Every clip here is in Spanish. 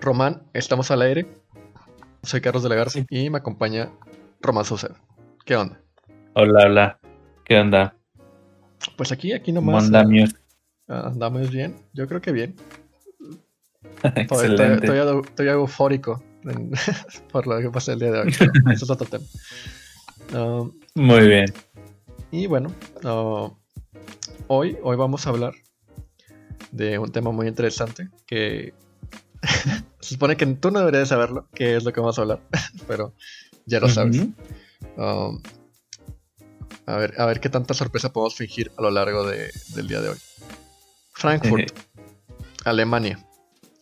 Román, estamos al aire. Soy Carlos de la Garza y me acompaña Román Sosa. ¿Qué onda? Hola, hola. ¿Qué onda? Pues aquí, aquí nomás. Andamios. ah, andamos bien. Yo creo que bien. Excelente. Estoy, estoy- estoy eufórico en- por lo que pasa el día de hoy. Eso es otro tema. Ah, Muy bien. y bueno, ah, hoy, hoy vamos a hablar de un tema muy interesante que se supone que tú no deberías saberlo, que es lo que vamos a hablar, pero ya lo sabes. Um, a, ver, a ver qué tanta sorpresa podemos fingir a lo largo de- del día de hoy. Frankfurt, Alemania,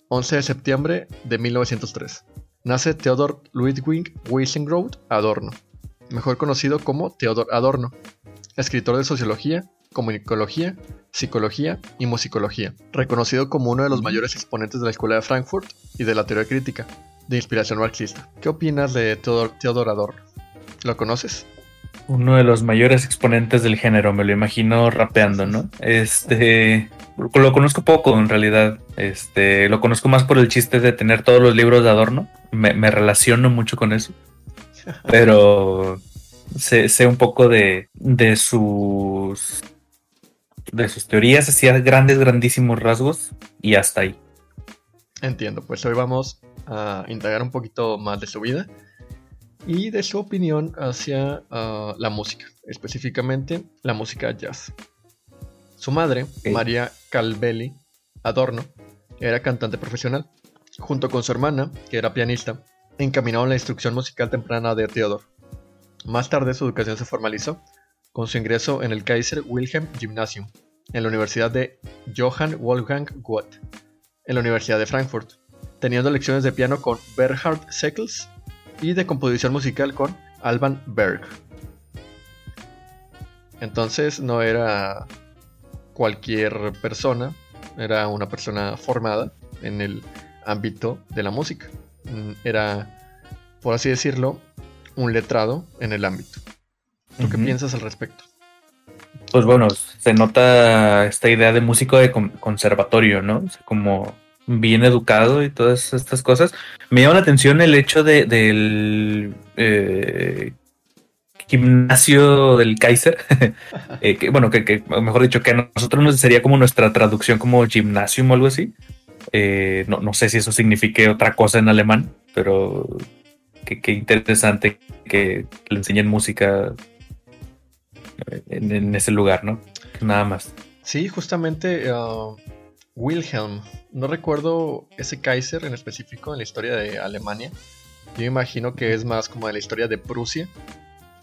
11 de septiembre de 1903. Nace Theodor Ludwig Wiesengrod Adorno, mejor conocido como Theodor Adorno, escritor de sociología, comunicología, psicología y musicología, reconocido como uno de los mayores exponentes de la escuela de Frankfurt y de la teoría crítica, de inspiración marxista. ¿Qué opinas de Theodor Adorno? ¿Lo conoces? Uno de los mayores exponentes del género, me lo imagino rapeando, ¿no? Este. Lo conozco poco en realidad. Este. Lo conozco más por el chiste de tener todos los libros de adorno. Me, me relaciono mucho con eso. Pero. Sé, sé un poco de, de sus. De sus teorías, hacía grandes, grandísimos rasgos. Y hasta ahí. Entiendo, pues hoy vamos a indagar un poquito más de su vida y de su opinión hacia ah, la música, específicamente la música jazz. Su madre. María Calvelli Adorno, era cantante profesional. Junto con su hermana, que era pianista, encaminaron la instrucción musical temprana de Theodor. Más tarde su educación se formalizó con su ingreso en el Kaiser Wilhelm Gymnasium, en la Universidad de Johann Wolfgang Goethe en la Universidad de Frankfurt, teniendo lecciones de piano con Bernhard Seckels y de composición musical con Alban Berg. Entonces no era cualquier persona, era una persona formada en el ámbito de la música. Mm, Era, por así decirlo, un letrado en el ámbito. ¿Tú qué piensas al respecto? Pues bueno, se nota esta idea de músico de con- conservatorio, ¿no? O sea, como bien educado y todas estas cosas. Me llama la atención el hecho de, del eh, gimnasio del Kaiser. Eh, que, bueno, que, que, mejor dicho, que a nosotros nos sería como nuestra traducción como gymnasium o algo así. Eh, no, no sé si eso signifique otra cosa en alemán, pero qué interesante que le enseñen música en, en ese lugar, ¿no? Nada más. Sí, justamente ah, Wilhelm. No recuerdo ese Kaiser en específico en la historia de Alemania. Yo imagino que es más como de la historia de Prusia.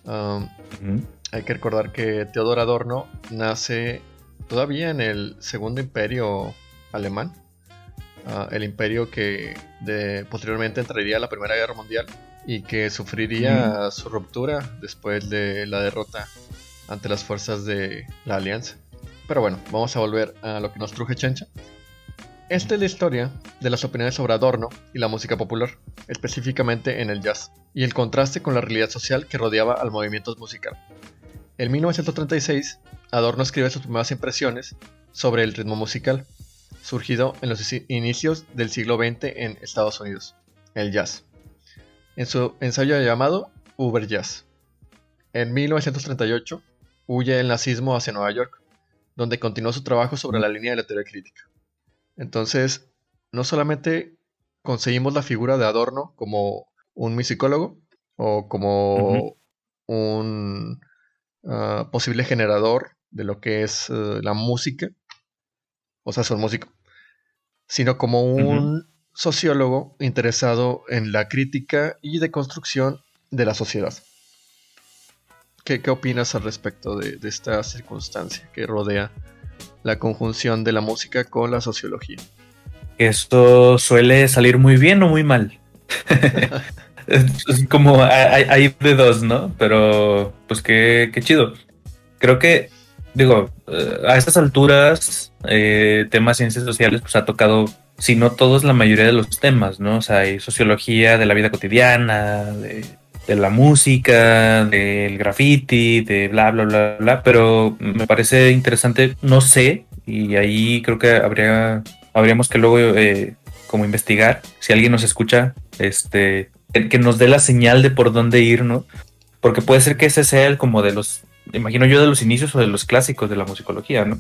Ujú. hay que recordar que Theodor Adorno nace todavía en el segundo imperio alemán. Ah, el imperio que de- posteriormente entraría a la Primera Guerra Mundial y que sufriría su ruptura después de la derrota ante las fuerzas de la Alianza. Pero bueno, vamos a volver a lo que nos truje Chencha. Esta es la historia de las opiniones sobre Adorno y la música popular, específicamente en el jazz, y el contraste con la realidad social que rodeaba al movimiento musical. En 1936, Adorno escribe sus primeras impresiones sobre el ritmo musical, surgido en los inicios del siglo XX en Estados Unidos, el jazz, en su ensayo llamado Uber Jazz. En 1938, huye el nazismo hacia Nueva York, donde continuó su trabajo sobre la línea de la teoría crítica. Entonces, no solamente conseguimos la figura de Adorno como un musicólogo o como un ah, posible generador de lo que es eh, la música, o sea, son músico, sino como un sociólogo interesado en la crítica y deconstrucción de la sociedad. ¿Qué, qué opinas al respecto de, de esta circunstancia que rodea la conjunción de la música con la sociología? Esto suele salir muy bien o muy mal. es como hay, hay de dos, ¿no? Pero pues qué, qué chido. Creo que, digo, eh, a estas alturas, eh, temas ciencias sociales, pues ha tocado, si no todos, la mayoría de los temas, ¿no? O sea, hay sociología de la vida cotidiana, de, de la música, del graffiti, de bla, bla, bla, bla, pero me parece interesante, no sé, y ahí creo que habría, habríamos que luego eh, como investigar. Si alguien nos escucha, este, que nos dé la señal de por dónde ir, ¿no? Porque puede ser que ese sea el como de los, imagino yo, de los inicios o de los clásicos de la musicología, ¿no?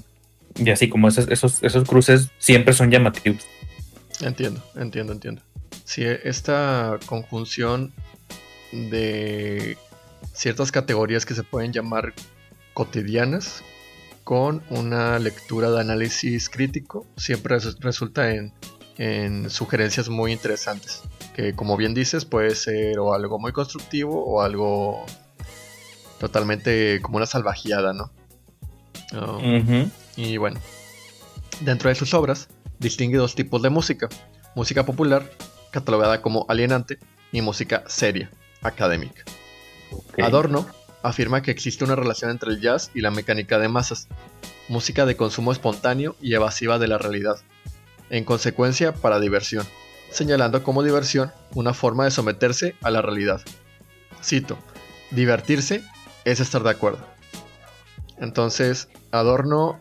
Y así como esos, esos, esos cruces siempre son llamativos. Entiendo, entiendo, entiendo. Si esta conjunción de ciertas categorías que se pueden llamar cotidianas con una lectura de análisis crítico siempre resulta en, en sugerencias muy interesantes que como bien dices puede ser o algo muy constructivo o algo totalmente como una salvajeada, ¿no? Um, y bueno, dentro de sus obras distingue dos tipos de música, música popular, catalogada como alienante, y música seria, académica. Adorno afirma que existe una relación entre el jazz y la mecánica de masas, música de consumo espontáneo y evasiva de la realidad, en consecuencia para diversión señalando como diversión una forma de someterse a la realidad. Cito, divertirse es estar de acuerdo. Entonces, Adorno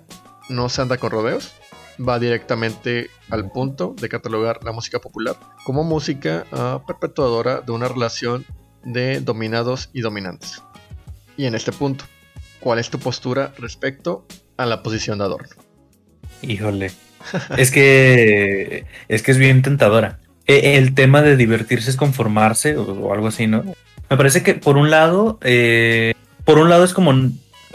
no se anda con rodeos, va directamente al punto de catalogar la música popular como música ah, perpetuadora de una relación de dominados y dominantes. Y en este punto, ¿cuál es tu postura respecto a la posición de Adorno? Híjole, es que es que es bien tentadora. E, el tema de divertirse es conformarse o, algo así, ¿no? Me parece que por un lado, eh, por un lado es como,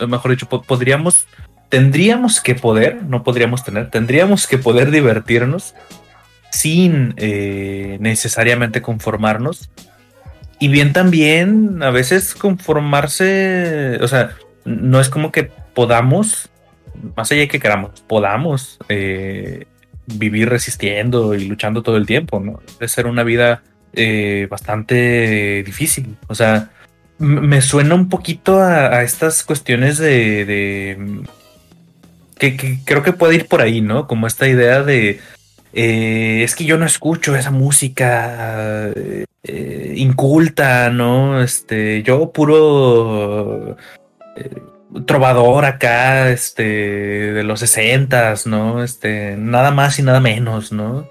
mejor dicho, podríamos, tendríamos que poder, no podríamos tener, tendríamos que poder divertirnos sin eh, necesariamente conformarnos. Y bien también, a veces conformarse, o sea, no es como que podamos, más allá de que queramos, podamos eh, vivir resistiendo y luchando todo el tiempo, ¿no? Debe ser una vida eh, bastante difícil. O sea, me suena un poquito a, estas cuestiones de, que, creo que puede ir por ahí, ¿no? Como esta idea de eh, es que yo no escucho esa música eh, inculta, ¿no? Este, yo puro trovador acá, este, de los sesentas, ¿no? Este, nada más y nada menos, ¿no?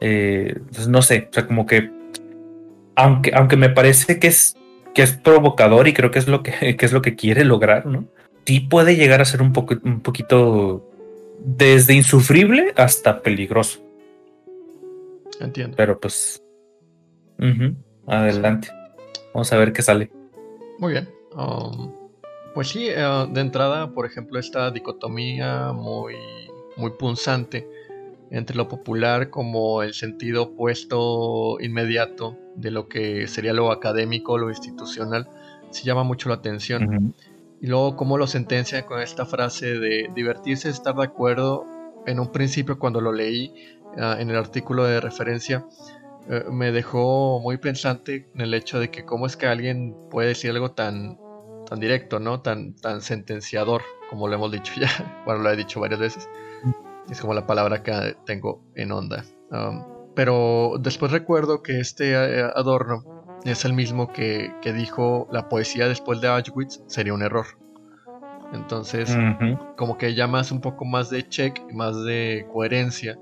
Eh, pues no sé, o sea, como que, aunque, aunque me parece que es, que es provocador y creo que es lo que, es lo que quiere lograr, ¿no? Sí puede llegar a ser un, poco, un poquito desde insufrible hasta peligroso. Entiendo. Pero pues, adelante. Vamos a ver qué sale. Muy bien. Um, pues sí, eh, de entrada, por ejemplo, esta dicotomía muy, muy punzante entre lo popular como el sentido opuesto inmediato de lo que sería lo académico, lo institucional, sí llama mucho la atención. Y luego cómo lo sentencia con esta frase de divertirse, estar de acuerdo. En un principio cuando lo leí eh, en el artículo de referencia, eh, me dejó muy pensante en el hecho de que cómo es que alguien puede decir algo tan tan directo, ¿no? Tan, tan sentenciador, como lo hemos dicho ya. Bueno, lo he dicho varias veces. Es como la palabra que tengo en onda. Um, pero después recuerdo que este eh, Adorno es el mismo que, dijo la poesía después de Auschwitz sería un error. Entonces, como que ya más un poco más de check, más de coherencia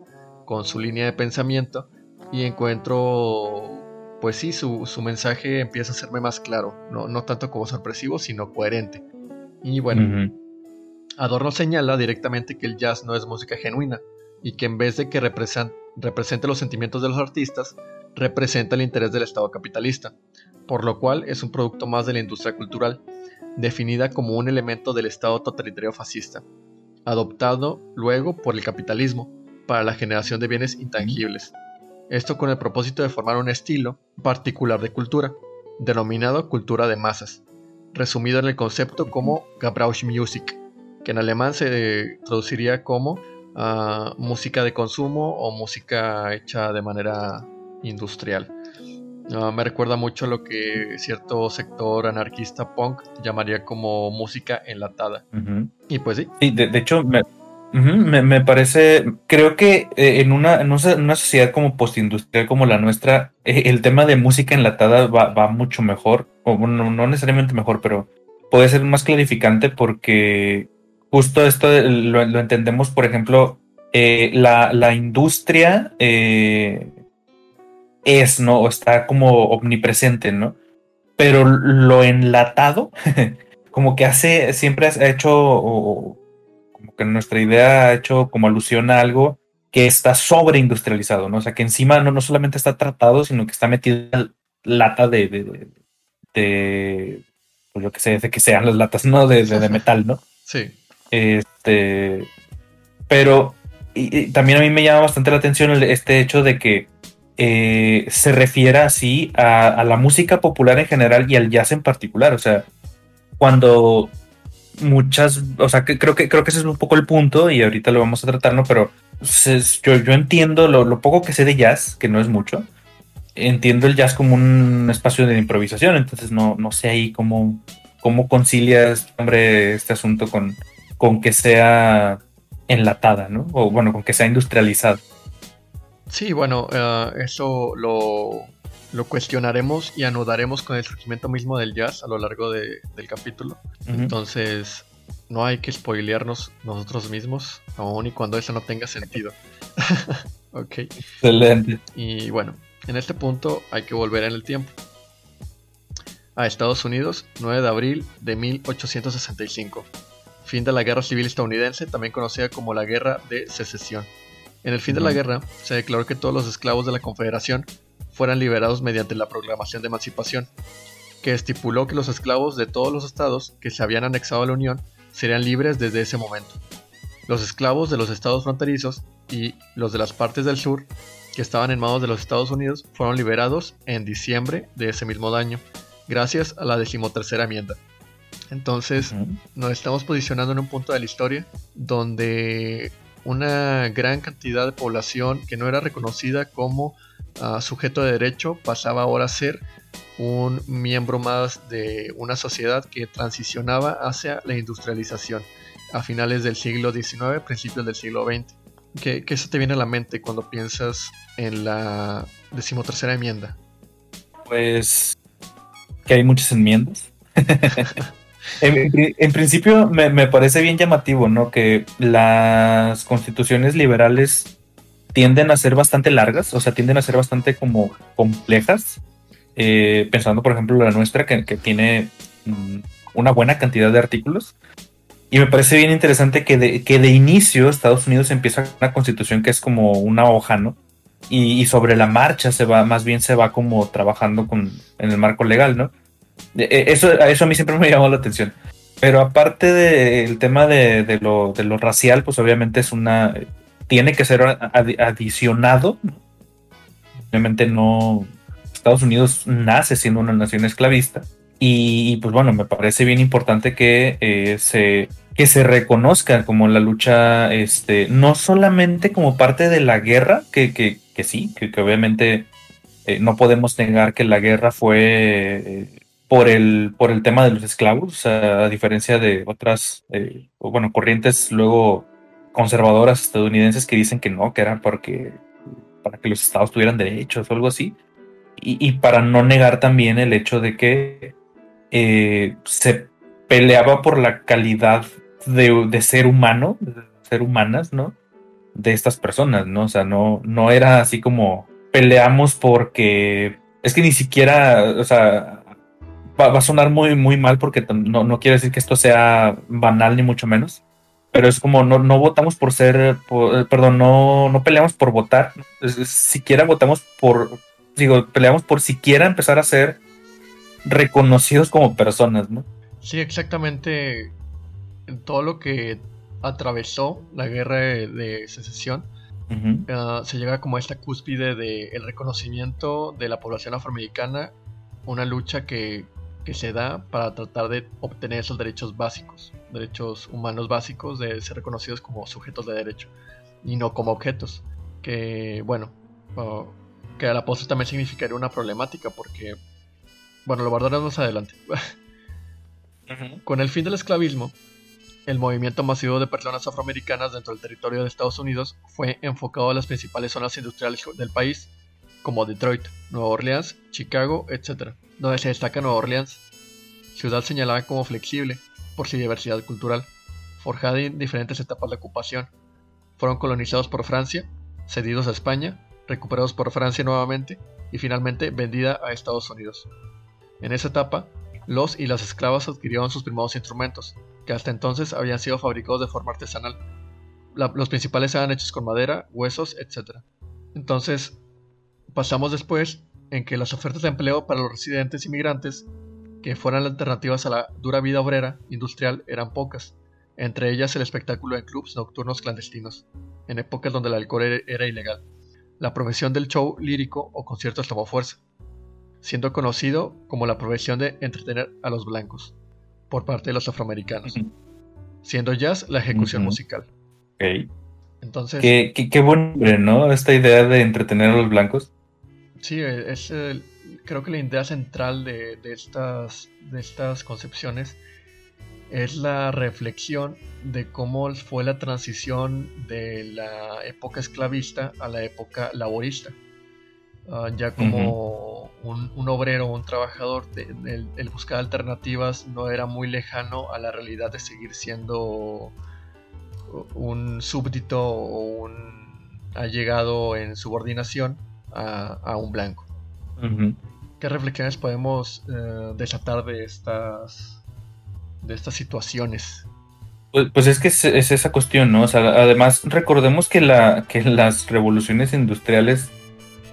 con su línea de pensamiento y encuentro pues sí, su, mensaje empieza a serme más claro, no, tanto como sorpresivo, sino coherente. Y bueno, Adorno señala directamente que el jazz no es música genuina y que en vez de que represente los sentimientos de los artistas, representa el interés del Estado capitalista, por lo cual es un producto más de la industria cultural, definida como un elemento del Estado totalitario fascista, adoptado luego por el capitalismo para la generación de bienes intangibles esto con el propósito de formar un estilo particular de cultura, denominado cultura de masas, resumido en el concepto como Gebrauchmusik, que en alemán se traduciría como ah, música de consumo o música hecha de manera industrial. Ah, me recuerda mucho lo que cierto sector anarquista punk llamaría como música enlatada. Y pues sí. de, de hecho, me, me, parece, creo que eh, en, una, en, una, sociedad como postindustrial como la nuestra, eh, el tema de música enlatada va, mucho mejor, o no, no, necesariamente mejor, pero puede ser más clarificante porque justo esto lo, entendemos, por ejemplo, eh, la, la, industria es, ¿no? O está como omnipresente, ¿no? Pero lo enlatado, como que hace, siempre ha hecho, como que nuestra idea ha hecho como alusión a algo que está sobreindustrializado, ¿no? O sea, que encima no, no solamente está tratado, sino que está metida lata de, de, de, pues yo que sé, de que sean las latas, ¿no? De, de, metal, ¿no? Sí. Este, pero y, también a mí me llama bastante la atención este hecho de que eh, se refiera así a, la música popular en general y al jazz en particular. O sea, cuando muchas, o sea, que creo que creo que ese es un poco el punto y ahorita lo vamos a tratar, ¿no? Pero yo, yo entiendo lo, poco que sé de jazz, que no es mucho. Entiendo el jazz como un espacio de improvisación, entonces no, no sé ahí cómo, cómo concilias, hombre, este asunto con, con que sea enlatada, ¿no? O bueno, con que sea industrializada. Sí, bueno, eh, eso lo, cuestionaremos y anudaremos con el surgimiento mismo del jazz a lo largo del capítulo. Entonces, no hay que spoilearnos nosotros mismos, aun y cuando eso no tenga sentido. ok. Excelente. Y bueno, en este punto hay que volver en el tiempo. A Estados Unidos, 9 de abril de 1865 fin de la Guerra Civil Estadounidense, también conocida como la Guerra de Secesión. En el fin de la guerra, se declaró que todos los esclavos de la Confederación fueran liberados mediante la Proclamación de Emancipación, que estipuló que los esclavos de todos los estados que se habían anexado a la Unión serían libres desde ese momento. Los esclavos de los estados fronterizos y los de las partes del sur que estaban en manos de los Estados Unidos fueron liberados en diciembre de ese mismo año, gracias a la decimotercera enmienda. Entonces nos estamos posicionando en un punto de la historia donde una gran cantidad de población que no era reconocida como sujeto de derecho pasaba ahora a ser un miembro más de una sociedad que transicionaba hacia la industrialización a finales del siglo XIX, principios del siglo XX. ¿Qué, qué se te viene a la mente cuando piensas en la decimotercera enmienda? Pues que hay muchas enmiendas. En, principio me, parece bien llamativo, ¿no? Que las constituciones liberales tienden a ser bastante largas, o sea, tienden a ser bastante como complejas. Eh, pensando, por ejemplo, la nuestra, que, tiene mm, una buena cantidad de artículos. Y me parece bien interesante que de, que de inicio Estados Unidos empieza una constitución que es como una hoja, ¿no? Y, y, sobre la marcha se va, más bien se va como trabajando con, en el marco legal, ¿no? Eh, eso, eso a mí siempre me llamó la atención. Pero aparte del tema de, lo, racial, pues obviamente es una. Tiene que ser adicionado. Obviamente no. Estados Unidos nace siendo una nación esclavista. Y pues bueno, me parece bien importante que eh, se que se reconozca como la lucha, este, no solamente como parte de la guerra, que, que, sí, que, obviamente eh, no podemos negar que la guerra fue por el, por el tema de los esclavos, a diferencia de otras, eh, bueno, corrientes luego conservadoras estadounidenses que dicen que no, que era porque, para que los estados tuvieran derechos o algo así, y, para no negar también el hecho de que eh, se peleaba por la calidad de, ser humano, de ser humanas, ¿no? De estas personas, ¿no? O sea, no, no era así como peleamos porque es que ni siquiera, o sea, va, a sonar muy, muy mal porque no, no quiere decir que esto sea banal ni mucho menos, pero es como no, no votamos por ser, eh, perdón, no, no peleamos por votar, siquiera votamos por, digo, peleamos por siquiera empezar a ser reconocidos como personas, ¿no? Sí, exactamente. Todo lo que atravesó la guerra de, secesión, ah, se llega como a esta cúspide del reconocimiento de la población afroamericana, una lucha que que se da para tratar de obtener esos derechos básicos, derechos humanos básicos de ser reconocidos como sujetos de derecho y no como objetos. Que bueno, que a la postre también significaría una problemática porque, bueno, lo guardaremos más adelante. Con el fin del esclavismo, el movimiento masivo de personas afroamericanas dentro del territorio de Estados Unidos fue enfocado a las principales zonas industriales del país, como Detroit, Nueva Orleans, Chicago, etc donde se destaca Nueva Orleans, ciudad señalada como flexible por su diversidad cultural, forjada en diferentes etapas de ocupación. Fueron colonizados por Francia, cedidos a España, recuperados por Francia nuevamente y finalmente vendida a Estados Unidos. En esa etapa, los y las esclavas adquirieron sus primeros instrumentos, que hasta entonces habían sido fabricados de forma artesanal. los principales eran hechos con madera, huesos, etc. Entonces, pasamos después en que las ofertas de empleo para los residentes inmigrantes que fueran alternativas a la dura vida obrera industrial eran pocas, entre ellas el espectáculo en clubs nocturnos clandestinos, en épocas donde el alcohol era ilegal. La profesión del show lírico o conciertos tomó fuerza, siendo conocido como la profesión de entretener a los blancos por parte de los afroamericanos, siendo jazz la ejecución musical. Entonces. Qué, qué, buen nombre, ¿no? Esta idea de entretener a los blancos. Sí, es creo que la idea central de, de, estas, de estas concepciones es la reflexión de cómo fue la transición de la época esclavista a la época laborista. Ah, ya como un, un, obrero, un trabajador, el, buscar alternativas no era muy lejano a la realidad de seguir siendo un súbdito o un allegado en subordinación a, un blanco. ¿Qué reflexiones podemos eh, desatar de estas, de estas situaciones? Pues, pues es que es, esa cuestión, ¿no? O sea, además recordemos que, la, que las revoluciones industriales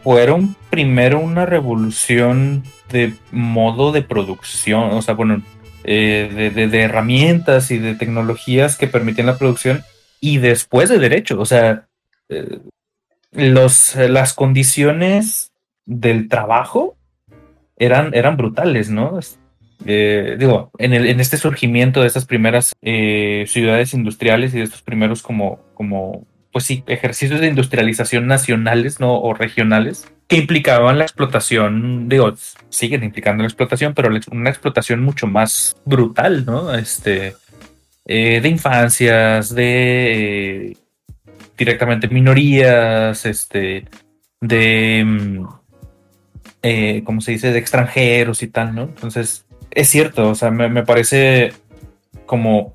fueron primero una revolución de modo de producción, o sea, bueno, eh, de, herramientas y de tecnologías que permitían la producción y después de derecho, o sea, eh, los, las condiciones del trabajo eran, eran brutales, ¿no? Eh, digo, en, el, en, este surgimiento de estas primeras eh, ciudades industriales y de estos primeros como, como, pues sí, ejercicios de industrialización nacionales, ¿no? O regionales, que implicaban la explotación, digo, siguen implicando la explotación, pero una explotación mucho más brutal, ¿no? Este, eh, de infancias, de directamente minorías, este, de... Mm, eh, como se dice, de extranjeros y tal, ¿no? Entonces, es cierto, o sea, me, parece como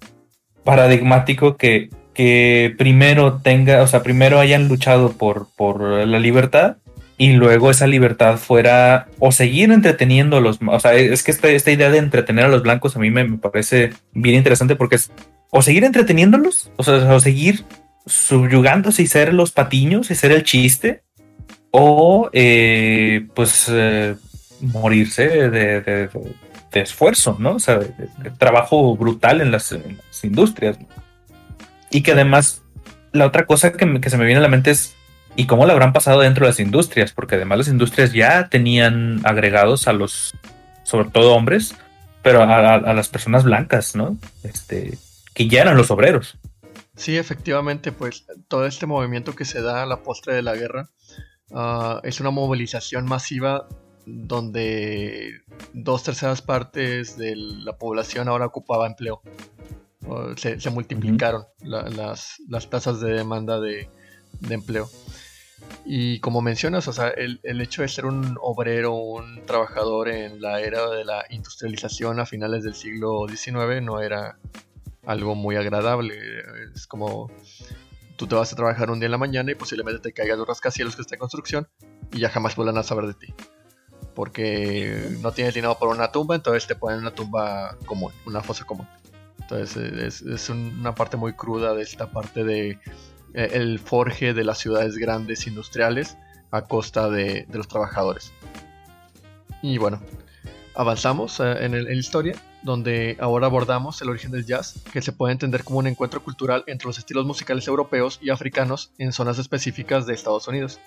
paradigmático que, que, primero tenga, o sea, primero hayan luchado por, por la libertad y luego esa libertad fuera o seguir entreteniendo a los, o sea, es que esta, esta idea de entretener a los blancos a mí me, parece bien interesante porque es o seguir entreteniéndolos, o sea, o seguir subyugándose y ser los patiños y ser el chiste, o eh, pues eh, morirse de, esfuerzo, ¿no? O sea, de, trabajo brutal en las, industrias. Y que además, la otra cosa que, que, se me viene a la mente es, ¿y cómo lo habrán pasado dentro de las industrias? Porque además las industrias ya tenían agregados a los, sobre todo hombres, pero a, a las personas blancas, ¿no? Este, que ya eran los obreros. Sí, efectivamente, pues todo este movimiento que se da a la postre de la guerra Ah, es una movilización masiva donde dos terceras partes de la población ahora ocupaba empleo. se, multiplicaron las, tasas de demanda de, empleo. Y como mencionas, o sea, el, hecho de ser un obrero, un trabajador en la era de la industrialización a finales del siglo XIX no era algo muy agradable. Es como tú te vas a trabajar un día en la mañana y posiblemente te caigas los rascacielos que está en construcción y ya jamás vuelvan a saber de ti. Porque no tienes dinero por una tumba, entonces te ponen una tumba común, una fosa común. Entonces es, una parte muy cruda de esta parte de eh, el forje de las ciudades grandes industriales a costa de, los trabajadores. Y bueno, avanzamos eh, en, en la historia donde ahora abordamos el origen del jazz, que se puede entender como un encuentro cultural entre los estilos musicales europeos y africanos en zonas específicas de Estados Unidos,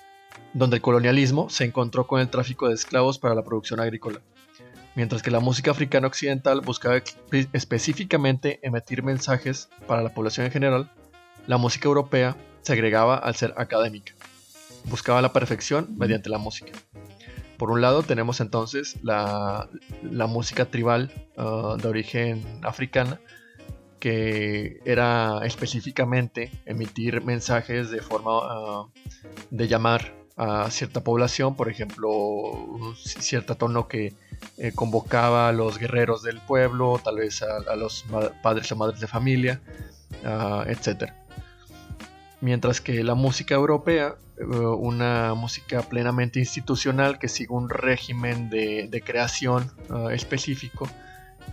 donde el colonialismo se encontró con el tráfico de esclavos para la producción agrícola, mientras que la música africana occidental buscaba específicamente emitir mensajes para la población en general, la música europea se agregaba al ser académica, buscaba la perfección mediante la música. Por un lado tenemos entonces la, música tribal ah, de origen africana, que era específicamente emitir mensajes de forma ah, de llamar a cierta población, por ejemplo, cierto tono que eh, convocaba a los guerreros del pueblo, tal vez a, los padres o madres de familia, uh, etc. mientras que la música europea, eh, una música plenamente institucional que sigue un régimen de, creación ah, específico,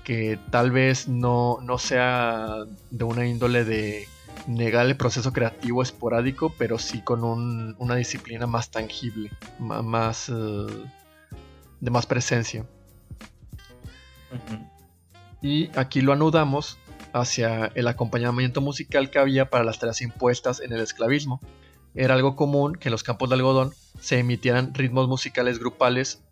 que tal vez no, no, sea de una índole de negar el proceso creativo esporádico, pero sí con una disciplina más tangible, más eh, de más presencia. Y aquí lo anudamos hacia el acompañamiento musical que había para las tareas impuestas en el esclavismo. Era algo común que en los campos de algodón se emitieran ritmos musicales grupales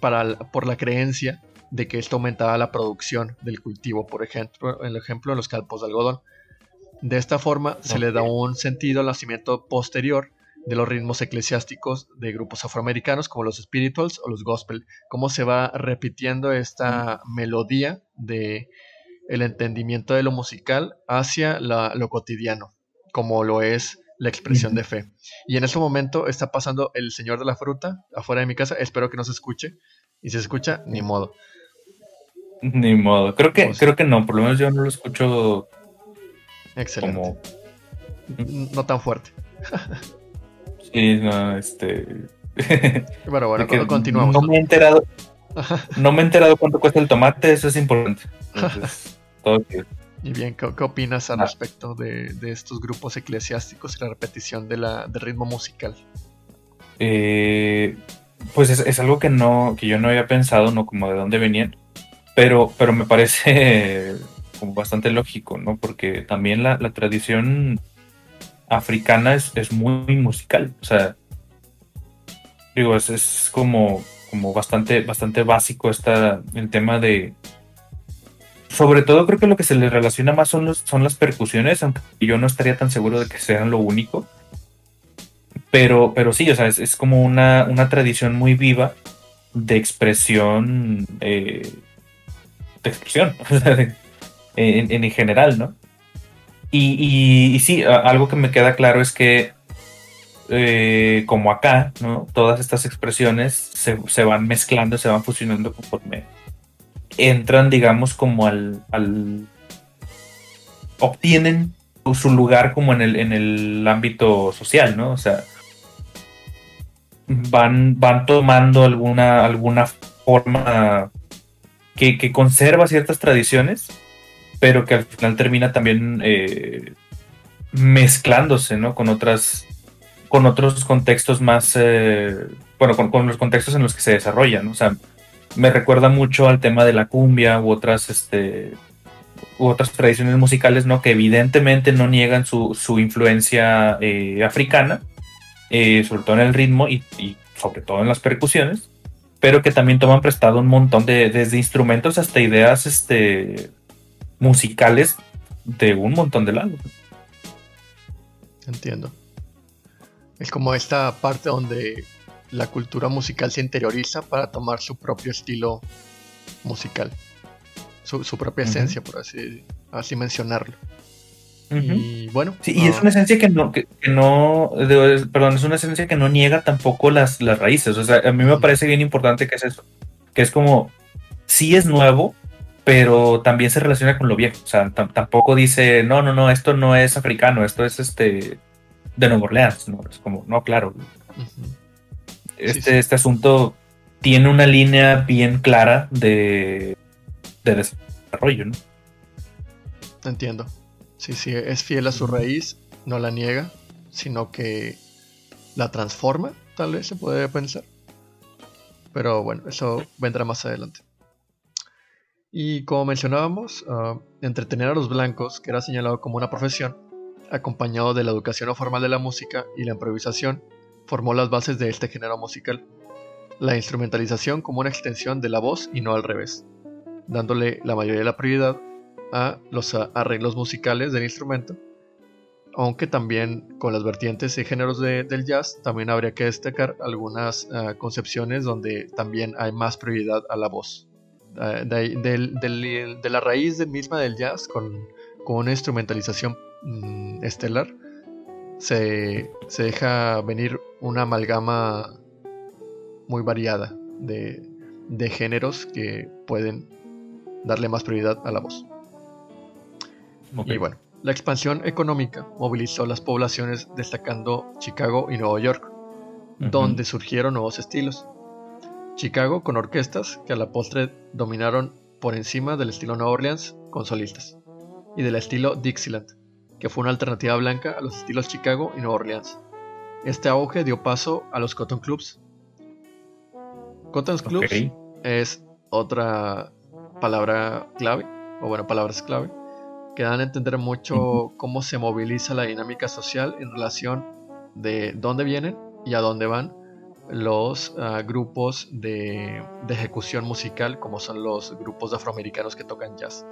para, por la creencia de que esto aumentaba la producción del cultivo, por ejemplo, el ejemplo en los campos de algodón. De esta forma se le da un sentido al nacimiento posterior de los ritmos eclesiásticos de grupos afroamericanos como los spirituals o los gospel, cómo se va repitiendo esta melodía de el entendimiento de lo musical hacia lo cotidiano, como lo es la expresión de fe. Y en ese momento está pasando el Señor de la Fruta afuera de mi casa, espero que no se escuche, y si se escucha, ni modo. Ni modo, creo que, pues creo que no, por lo menos yo no lo escucho Excelente. No tan fuerte. sí, no, este... bueno, bueno, continuamos. No me he enterado, no me he enterado cuánto cuesta el tomate, eso es importante. Y bien, ¿qué, opinas al ah. respecto de, estos grupos eclesiásticos y la repetición de la, del ritmo musical? Eh, pues es, algo que no, que yo no había pensado, ¿no? Como de dónde venían. Pero, pero me parece como bastante lógico, ¿no? Porque también la, tradición africana es, muy musical. O sea, digo, es, es como, como bastante, bastante básico esta, el tema de, sobre todo creo que lo que se le relaciona más son, son las percusiones, aunque yo no estaría tan seguro de que sean lo único. Pero, pero sí, o sea, es, como una, tradición muy viva de expresión, eh, de expresión, en, en, general, ¿no? Y, sí, algo que me queda claro es que, eh, como acá, ¿no? Todas estas expresiones se, se, van mezclando, se van fusionando conforme entran, digamos, como al, obtienen su lugar como en el, en el ámbito social, ¿no? O sea, van, van tomando alguna, alguna forma que, conserva ciertas tradiciones, pero que al final termina también eh, mezclándose, ¿no? Con otras, con otros contextos más, eh, bueno, con, con, los contextos en los que se desarrollan, ¿no? O sea, me recuerda mucho al tema de la cumbia u otras, este, u otras tradiciones musicales, ¿no? Que evidentemente no niegan su, influencia eh, africana, eh, sobre todo en el ritmo y, sobre todo en las percusiones, pero que también toman prestado un montón de, desde instrumentos hasta ideas este, musicales de un montón de lados. Entiendo. Es como esta parte donde la cultura musical se interioriza para tomar su propio estilo musical, su, propia esencia, por así, así mencionarlo. Y bueno. Sí, y es ah, una esencia que no, que, no perdón, es una esencia que no niega tampoco las, las raíces. O sea, a mí me parece bien importante que es eso, que es como, sí es nuevo, pero también se relaciona con lo viejo. O sea, tampoco dice, no, no, no, esto no es africano, esto es este de Nueva Orleans. No, es como, no, claro este, este asunto tiene una línea bien clara de, desarrollo, ¿no? Entiendo. Sí, sí, es fiel a su raíz, no la niega, sino que la transforma, tal vez se puede pensar. Pero bueno, eso vendrá más adelante. Y como mencionábamos, ah, entretener a los blancos, que era señalado como una profesión, acompañado de la educación no formal de la música y la improvisación, formó las bases de este género musical, la instrumentalización como una extensión de la voz y no al revés, dándole la mayoría de la prioridad a los arreglos musicales del instrumento, aunque también con las vertientes y géneros del jazz también habría que destacar algunas ah, concepciones donde también hay más prioridad a la voz. Ah, de, la raíz misma del jazz con, una instrumentalización mm, estelar, se, deja venir una amalgama muy variada de, géneros que pueden darle más prioridad a la voz. Y bueno, La expansión económica movilizó las poblaciones destacando Chicago y Nueva York, donde surgieron nuevos estilos. Chicago con orquestas que a la postre dominaron por encima del estilo Nueva Orleans con solistas, y del estilo Dixieland, que fue una alternativa blanca a los estilos Chicago y Nueva Orleans. Este auge dio paso a los Cotton Clubs. Cotton Clubs es otra palabra clave, o bueno, palabras clave, que dan a entender mucho cómo se moviliza la dinámica social en relación de dónde vienen y a dónde van los ah, grupos de, ejecución musical, como son los grupos afroamericanos que tocan jazz.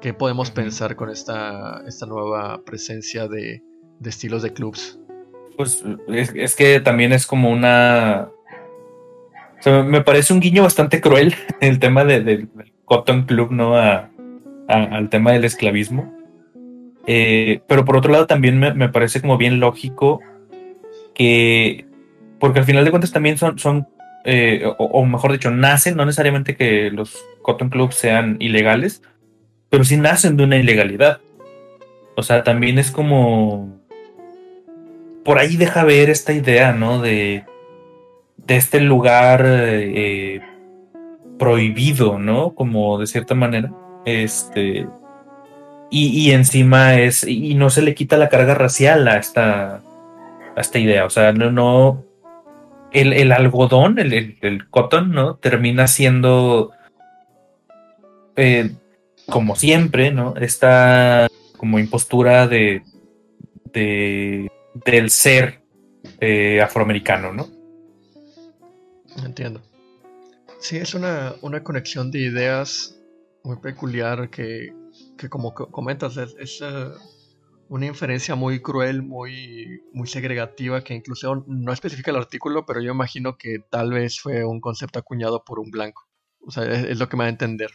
¿Qué podemos pensar con esta, esta nueva presencia de, estilos de clubs? Pues es, que también es como una... me parece un guiño bastante cruel el tema del Cotton Club, ¿no? al tema del esclavismo. Eh, pero por otro lado también me, parece como bien lógico que, porque al final de cuentas también son, son eh, o, mejor dicho, nacen, no necesariamente que los cotton clubs sean ilegales, pero sí nacen de una ilegalidad. O sea, también es como... Por ahí deja ver esta idea, ¿no? De, de este lugar eh, prohibido, ¿no? Como de cierta manera. Este. Y, encima es. Y no se le quita la carga racial a esta. A esta idea. O sea, no. no el, algodón, el, el, cotton, ¿no? Termina siendo. Eh, como siempre, ¿no? Esta como impostura de. de del ser eh, afroamericano, ¿no? Entiendo. Sí, es una, una conexión de ideas muy peculiar que, como comentas, es, eh, una inferencia muy cruel, muy, muy segregativa, que incluso no especifica el artículo, pero yo imagino que tal vez fue un concepto acuñado por un blanco. O sea, es, lo que me va a entender.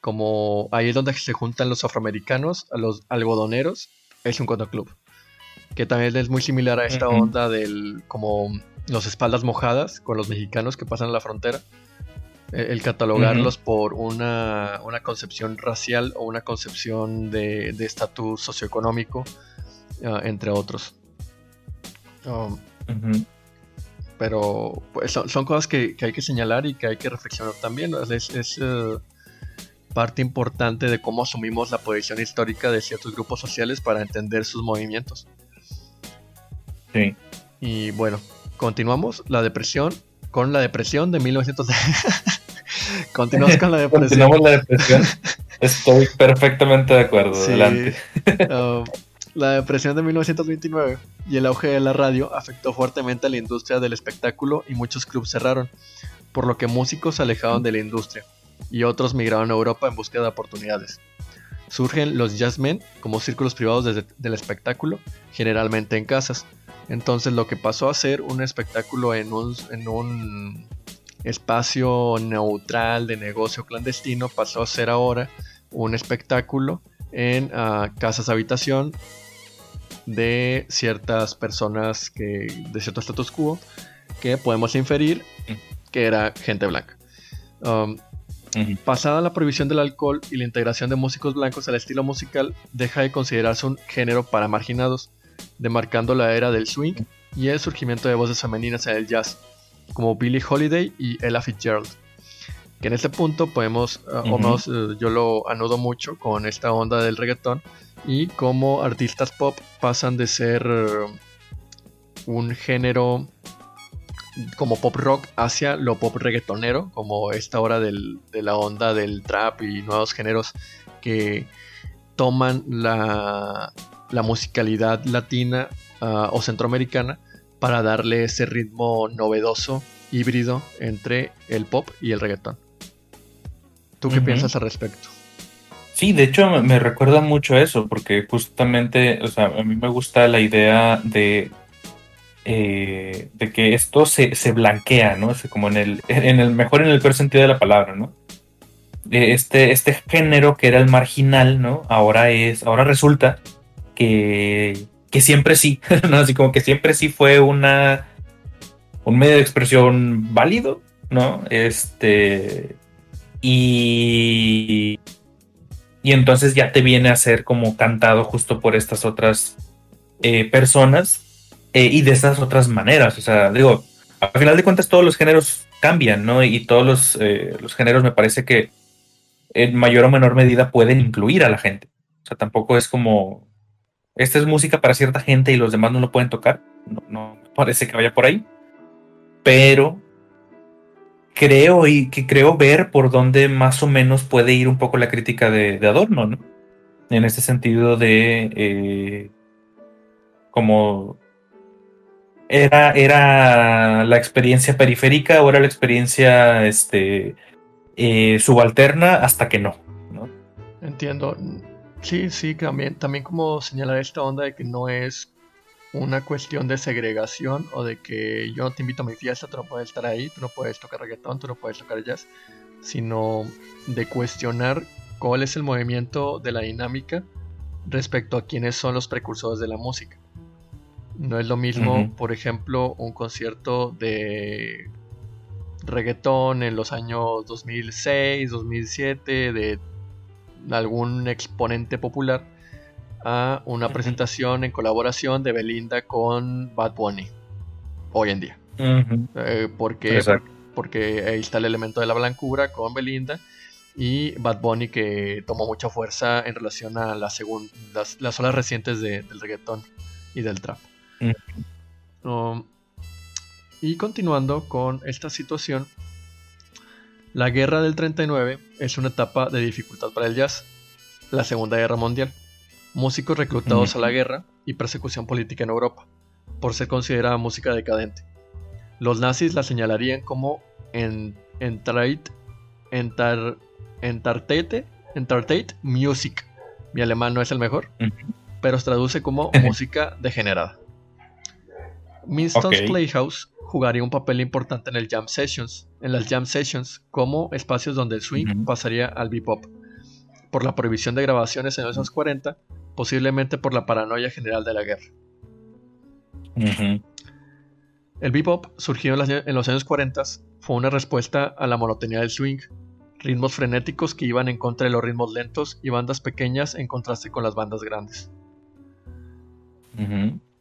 Como ahí es donde se juntan los afroamericanos a los algodoneros, es un club. Que también es muy similar a esta onda del como los espaldas mojadas con los mexicanos que pasan a la frontera el catalogarlos por una, concepción racial o una concepción de estatus socioeconómico, ah, entre otros. Um, pero pues, son, cosas que, hay que señalar y que hay que reflexionar también. Es, eh, parte importante de cómo asumimos la posición histórica de ciertos grupos sociales para entender sus movimientos. Sí. Y bueno, continuamos. La depresión con la depresión de 1900. Continuamos con la depresión. Continuamos la depresión. Estoy perfectamente de acuerdo. Adelante. Uh, la depresión de 1929 y el auge de la radio afectó fuertemente a la industria del espectáculo y muchos clubes cerraron, por lo que músicos se alejaron de la industria y otros migraron a Europa en búsqueda de oportunidades. Surgen los jazzmen como círculos privados del espectáculo, generalmente en casas. Entonces lo que pasó a ser un espectáculo en un, en un espacio neutral de negocio clandestino pasó a ser ahora un espectáculo en ah, casas habitación de ciertas personas que de cierto status quo que podemos inferir que era gente blanca. Um, pasada la prohibición del alcohol y la integración de músicos blancos al estilo musical, deja de considerarse un género para marginados, demarcando la era del swing y el surgimiento de voces femeninas en el jazz, como Billie Holiday y Ella Fitzgerald. Que en este punto podemos, ah, o menos eh, yo lo anudo mucho con esta onda del reggaetón y cómo artistas pop pasan de ser eh, un género como pop rock hacia lo pop reggaetonero, como esta hora de la onda del trap y nuevos géneros que toman la, musicalidad latina ah, o centroamericana para darle ese ritmo novedoso, híbrido entre el pop y el reggaetón. ¿Tú qué piensas al respecto? Sí, de hecho me recuerda mucho eso, porque justamente, o sea, a mí me gusta la idea de, eh, de que esto se, blanquea, ¿no? como en el, en el, mejor en el peor sentido de la palabra, ¿no? Este, este género que era el marginal, ¿no? Ahora es, ahora resulta que que siempre sí, ¿no? Así como que siempre sí fue una un medio de expresión válido, ¿no? Este y y entonces ya te viene a ser como cantado justo por estas otras eh, personas eh, y de estas otras maneras. O sea, digo, al final de cuentas todos los géneros cambian, ¿no? Y todos los, eh, los géneros me parece que en mayor o menor medida pueden incluir a la gente. O sea, tampoco es como, esta es música para cierta gente y los demás no lo pueden tocar. No, no parece que vaya por ahí. Pero creo y que creo ver por dónde más o menos puede ir un poco la crítica de, Adorno, ¿no? En este sentido de eh, como era, era la experiencia periférica o era la experiencia este, eh, subalterna hasta que no. Entiendo. Sí, sí, también, también como señalar esta onda de que no es una cuestión de segregación o de que yo te invito a mi fiesta, tú no puedes estar ahí, tú no puedes tocar reggaetón, tú no puedes tocar jazz, sino de cuestionar cuál es el movimiento de la dinámica respecto a quiénes son los precursores de la música. No es lo mismo, por ejemplo, un concierto de reggaetón en los años 2006, 2007, de algún exponente popular a una presentación en colaboración de Belinda con Bad Bunny hoy en día. Eh, porque, porque ahí está el elemento de la blancura con Belinda y Bad Bunny que tomó mucha fuerza en relación a la las, las, olas recientes del reggaetón y del trap. Um, y continuando con esta situación, la guerra del 39 es una etapa de dificultad para el jazz, la Segunda Guerra Mundial músicos reclutados a la guerra y persecución política en Europa, por ser considerada música decadente. Los nazis la señalarían como en, entartate, music. Mi alemán no es el mejor, pero se traduce como música degenerada. Winston's Playhouse jugaría un papel importante en el jam sessions, en las jam sessions, como espacios donde el swing pasaría al bebop. Por la prohibición de grabaciones en los años 40, posiblemente por la paranoia general de la guerra. El bebop surgió en los años 40, fue una respuesta a la monotonía del swing, ritmos frenéticos que iban en contra de los ritmos lentos y bandas pequeñas en contraste con las bandas grandes.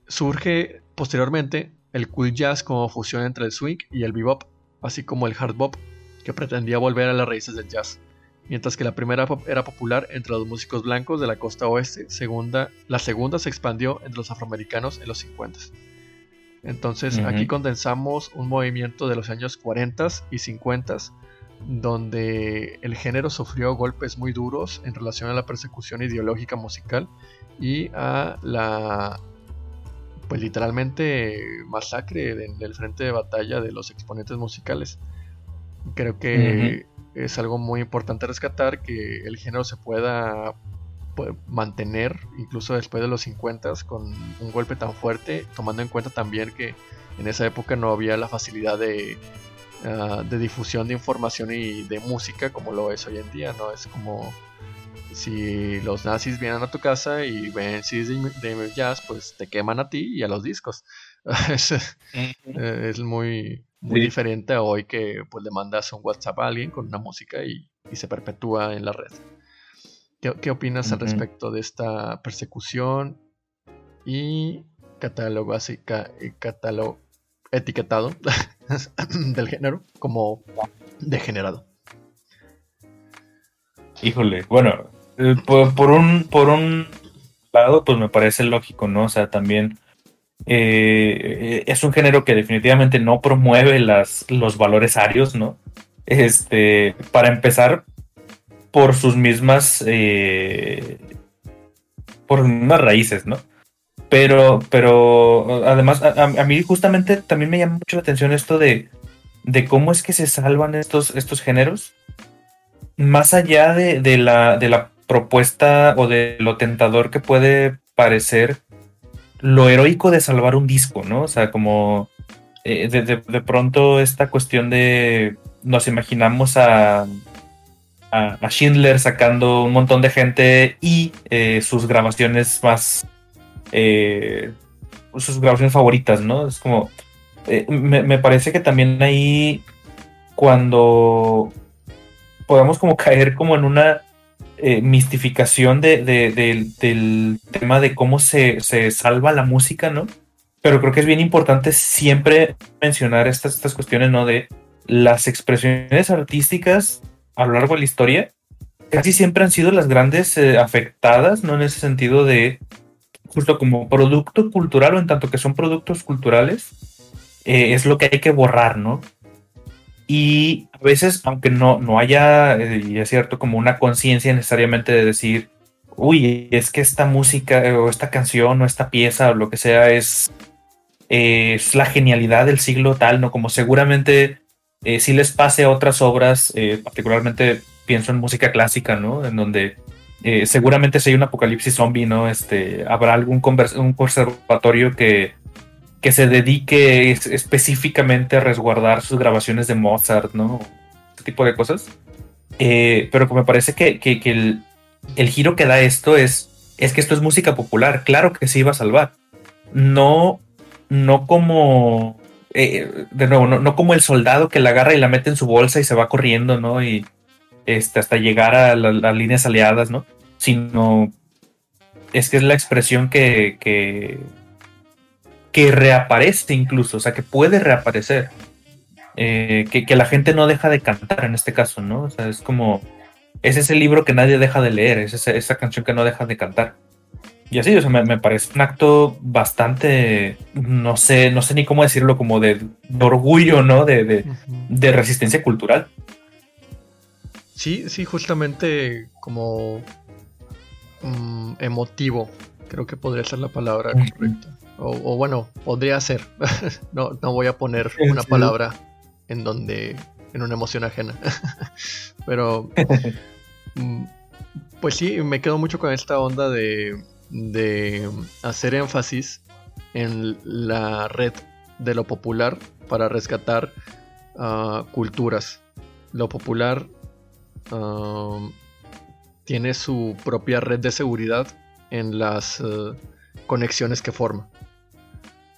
Surge posteriormente el cool jazz como fusión entre el swing y el bebop, así como el hard bop, que pretendía volver a las raíces del jazz mientras que la primera era popular entre los músicos blancos de la costa oeste, segunda, la segunda se expandió entre los afroamericanos en los 50. Entonces aquí condensamos un movimiento de los años 40 y 50 donde el género sufrió golpes muy duros en relación a la persecución ideológica musical y a la pues literalmente masacre del frente de batalla de los exponentes musicales. Creo que es algo muy importante rescatar que el género se pueda mantener incluso después de los 50 con un golpe tan fuerte, tomando en cuenta también que en esa época no había la facilidad de, ah, de difusión de información y de música como lo es hoy en día, ¿no? Es como si los nazis vienen a tu casa y ven CDs de, jazz, pues te queman a ti y a los discos. es muy, muy diferente a hoy que pues le mandas un WhatsApp a alguien con una música y, se perpetúa en la red. ¿Qué, opinas al respecto de esta persecución y catálogo así, eh, catálogo etiquetado del género como degenerado? Híjole, bueno, eh, por, un, por un lado, pues me parece lógico, ¿no? O sea, también eh, es un género que definitivamente no promueve las, los valores arios, ¿no? Este, para empezar, por sus mismas, eh, por mismas raíces, ¿no? Pero, pero además, a, mí justamente también me llama mucho la atención esto de, de cómo es que se salvan estos, estos géneros, más allá de, de, la, de la propuesta o de lo tentador que puede parecer lo heroico de salvar un disco, ¿no? O sea, como eh, de, pronto esta cuestión de nos imaginamos a, a, Schindler sacando un montón de gente y eh, sus grabaciones más, eh, sus grabaciones favoritas, ¿no? Es como, me, me parece que también ahí cuando podamos como caer como en una eh, mistificación de, del tema de cómo se, salva la música, ¿no? Pero creo que es bien importante siempre mencionar estas, estas cuestiones, ¿no? De las expresiones artísticas a lo largo de la historia casi siempre han sido las grandes eh, afectadas, ¿no? En ese sentido de, justo como producto cultural o en tanto que son productos culturales, eh, es lo que hay que borrar, ¿no? Y a veces, aunque no, no haya, eh, y es cierto, como una conciencia necesariamente de decir, uy, es que esta música o esta canción o esta pieza o lo que sea es, es la genialidad del siglo tal, ¿no? Como seguramente si les pase a otras obras, particularmente pienso en música clásica, ¿no? En donde eh, seguramente si hay un apocalipsis zombie, ¿no? Este, habrá algún un conservatorio que, que se dedique específicamente a resguardar sus grabaciones de Mozart, ¿no? Este tipo de cosas. Eh, pero me parece que, que, el, el, giro que da esto es, es que esto es música popular. Claro que se iba a salvar. No, no como, eh, de nuevo, no, no, como el soldado que la agarra y la mete en su bolsa y se va corriendo, ¿no? Y, este, hasta llegar a las líneas aliadas, ¿no? Sino es que es la expresión que, que, reaparece incluso, o sea, que puede reaparecer. Eh, que, la gente no deja de cantar en este caso, ¿no? O sea, es como, es ese libro que nadie deja de leer, es esa, canción que no deja de cantar. Y así, o sea, me, parece un acto bastante, no sé, no sé ni cómo decirlo, como de, orgullo, ¿no? De, de resistencia cultural. Sí, sí, justamente como mm, emotivo, creo que podría ser la palabra correcta. O, bueno, podría ser. no, no voy a poner una palabra en donde, en una emoción ajena. Pero, mm, pues sí, me quedo mucho con esta onda de, de hacer énfasis en la red de lo popular para rescatar ah, culturas. Lo popular tiene su propia red de seguridad en las eh, conexiones que forma.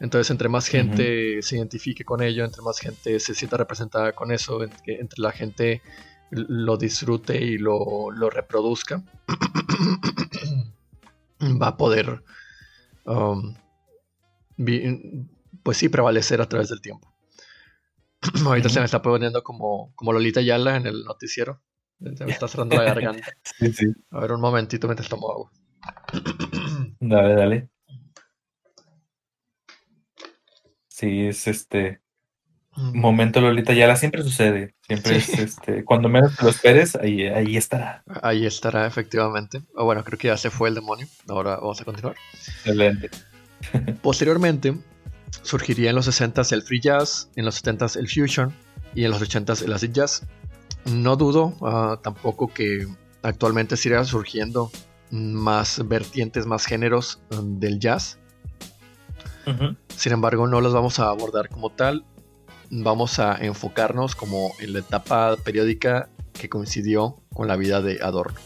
Entonces, entre más gente se identifique con ello, entre más gente se sienta representada con eso, entre, la gente lo disfrute y lo, reproduzca, va a poder, pues sí, prevalecer a través del tiempo. Ahorita se me está poniendo como, como Lolita Yala en el noticiero. Se me está cerrando la garganta. sí, sí. A ver, un momentito mientras tomo agua. Dale, dale. Sí, es este momento Lolita Yala siempre sucede. Siempre es este, cuando menos lo esperes, ahí, ahí estará. Ahí estará, efectivamente. O bueno, creo que ya se fue el demonio. Ahora vamos a continuar. Excelente. Posteriormente, surgiría en los 60s el free jazz, en los 70s el fusion y en los 80s el acid jazz. No dudo ah, tampoco que actualmente siga surgiendo más vertientes, más géneros um, del jazz. Sin embargo, no los vamos a abordar como tal. Vamos a enfocarnos como en la etapa periódica que coincidió con la vida de Adorno.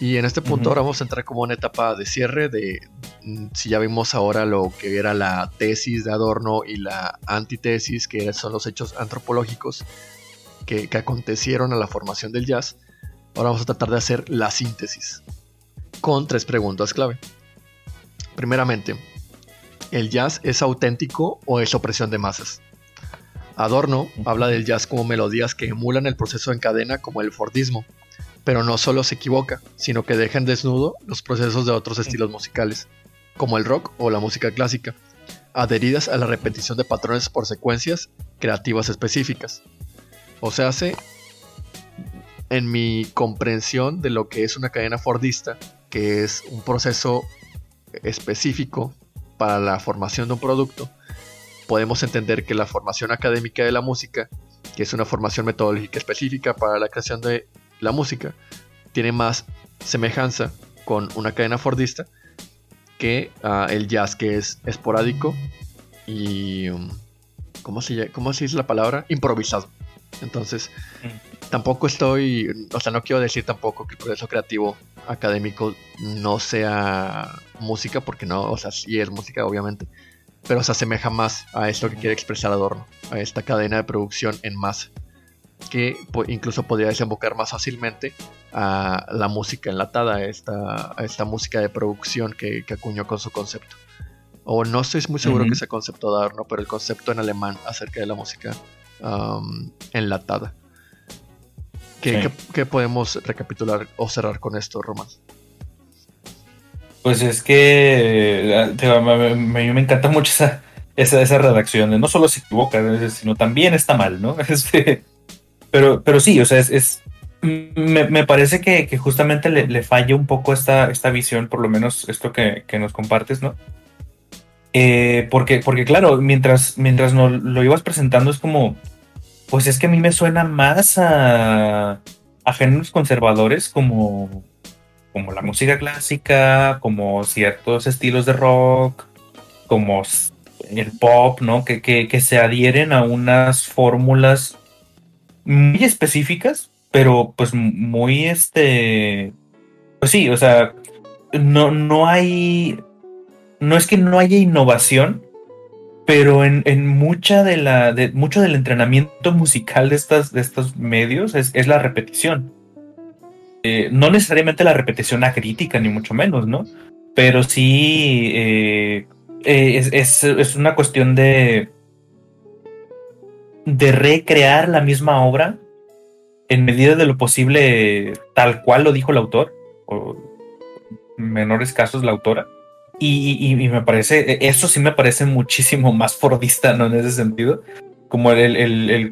Y en este punto ahora vamos a entrar como una etapa de cierre de mm, si ya vimos ahora lo que era la tesis de Adorno y la antitesis, que son los hechos antropológicos, que, acontecieron a la formación del jazz, ahora vamos a tratar de hacer la síntesis con tres preguntas clave. Primeramente, ¿el jazz es auténtico o es opresión de masas? Adorno habla del jazz como melodías que emulan el proceso en cadena como el Fordismo, pero no solo se equivoca, sino que deja en desnudo los procesos de otros estilos musicales, como el rock o la música clásica, adheridas a la repetición de patrones por secuencias creativas específicas. O sea, hace en mi comprensión de lo que es una cadena Fordista, que es un proceso específico para la formación de un producto, podemos entender que la formación académica de la música, que es una formación metodológica específica para la creación de la música, tiene más semejanza con una cadena Fordista que ah, el jazz, que es esporádico y... Um, ¿Cómo se, ¿Cómo se dice la palabra? Improvisado. Entonces, tampoco estoy, o sea, no quiero decir tampoco que el proceso creativo académico no sea música, porque no, o sea, sí es música, obviamente, pero se asemeja más a esto que quiere expresar Adorno, a esta cadena de producción en masa, que incluso podría desembocar más fácilmente a la música enlatada, a esta, esta música de producción que, acuñó con su concepto. O no estoy muy seguro que sea concepto de Adorno, pero el concepto en alemán acerca de la música enlatada. ¿Qué, podemos recapitular o cerrar con esto, Román? Pues es que a mí me encanta mucho esa, esa, redacción. No solo se equivoca, sino también está mal, ¿no? Este, pero, pero sí, o sea, es, me, parece que, justamente le, falla un poco esta, esta visión, por lo menos esto que, nos compartes, ¿no? Eh, porque, porque claro, mientras, mientras nos lo ibas presentando es como, pues es que a mí me suena más a, a géneros conservadores como, como la música clásica, como ciertos estilos de rock, como el pop, ¿no? Que, que, se adhieren a unas fórmulas muy específicas, pero pues muy este. Pues sí, o sea, no, no hay. No es que no haya innovación, pero en, mucha de la, de, mucho del entrenamiento musical de, estas, de estos medios es, la repetición. Eh, no necesariamente la repetición acrítica, ni mucho menos, ¿no? Pero sí eh, eh, es, una cuestión de, de recrear la misma obra en medida de lo posible tal cual lo dijo el autor, o en menores casos la autora y, me parece, e, eso sí me parece muchísimo más fordista, ¿no? En ese sentido. Como el, el,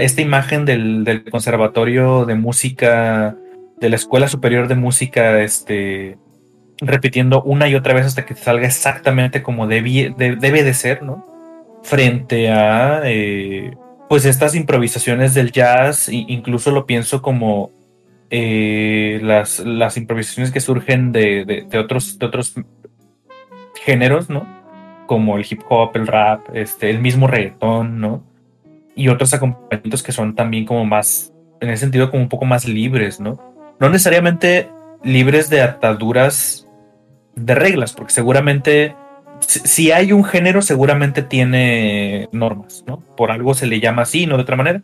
esta imagen del, conservatorio de música, de la escuela superior de música, este, repitiendo una y otra vez hasta que salga exactamente como debe de ser, ¿no? Frente a, eh, pues, estas improvisaciones del jazz, incluso lo pienso como eh, las, las improvisaciones que surgen de, de, otros, de otros géneros, ¿no? Como el hip hop, el rap, este, el mismo reggaetón, ¿no? Y otros acompañamientos que son también como más, en ese sentido, como un poco más libres, ¿no? No necesariamente libres de ataduras de reglas, porque seguramente si hay un género, seguramente tiene normas, ¿no? Por algo se le llama así, no de otra manera.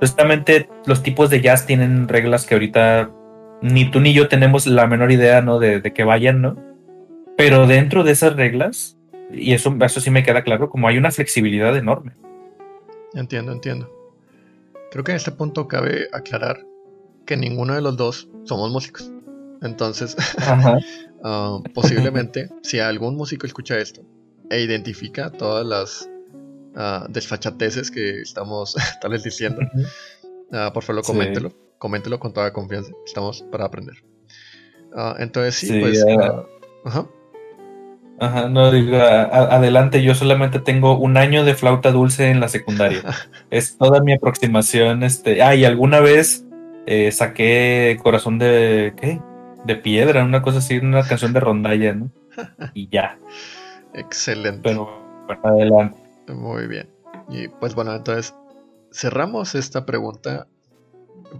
Justamente los tipos de jazz tienen reglas que ahorita ni tú ni yo tenemos la menor idea, ¿no? De, de que vayan, ¿no? Pero dentro de esas reglas, y eso, eso sí me queda claro, como hay una flexibilidad enorme. Entiendo, entiendo. Creo que en este punto cabe aclarar que ninguno de los dos somos músicos. Entonces, ah, posiblemente, si algún músico escucha esto e identifica todas las uh, desfachateces que estamos tal vez diciendo, ah, por favor, coméntelo. Coméntelo con toda confianza. Estamos para aprender. entonces, sí, pues. Ajá. Ajá, no digo, adelante, yo solamente tengo un año de flauta dulce en la secundaria. es toda mi aproximación. Este, ah, y alguna vez eh, saqué corazón de, ¿qué? De piedra, una cosa así, una canción de rondalla, ¿no? Y ya. Excelente. Pero, adelante. Muy bien. Y pues bueno, entonces cerramos esta pregunta.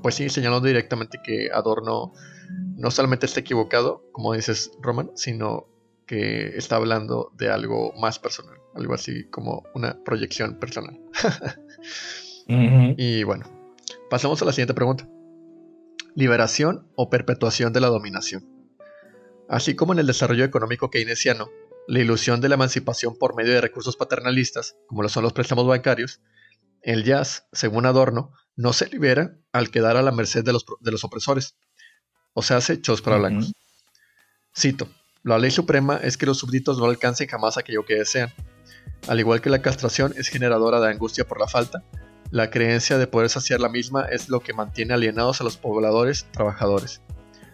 Pues sí, señalando directamente que Adorno no solamente está equivocado, como dices, Roman, sino que está hablando de algo más personal, algo así como una proyección personal. Y bueno, pasamos a la siguiente pregunta. ¿Liberación o perpetuación de la dominación? Así como en el desarrollo económico keynesiano, la ilusión de la emancipación por medio de recursos paternalistas, como lo son los préstamos bancarios, el jazz, según Adorno, no se libera al quedar a la merced de los, de los opresores, o se hace chos para blancos. Cito, la ley suprema es que los súbditos no alcancen jamás aquello que desean. Al igual que la castración es generadora de angustia por la falta, la creencia de poder saciar la misma es lo que mantiene alienados a los pobladores trabajadores.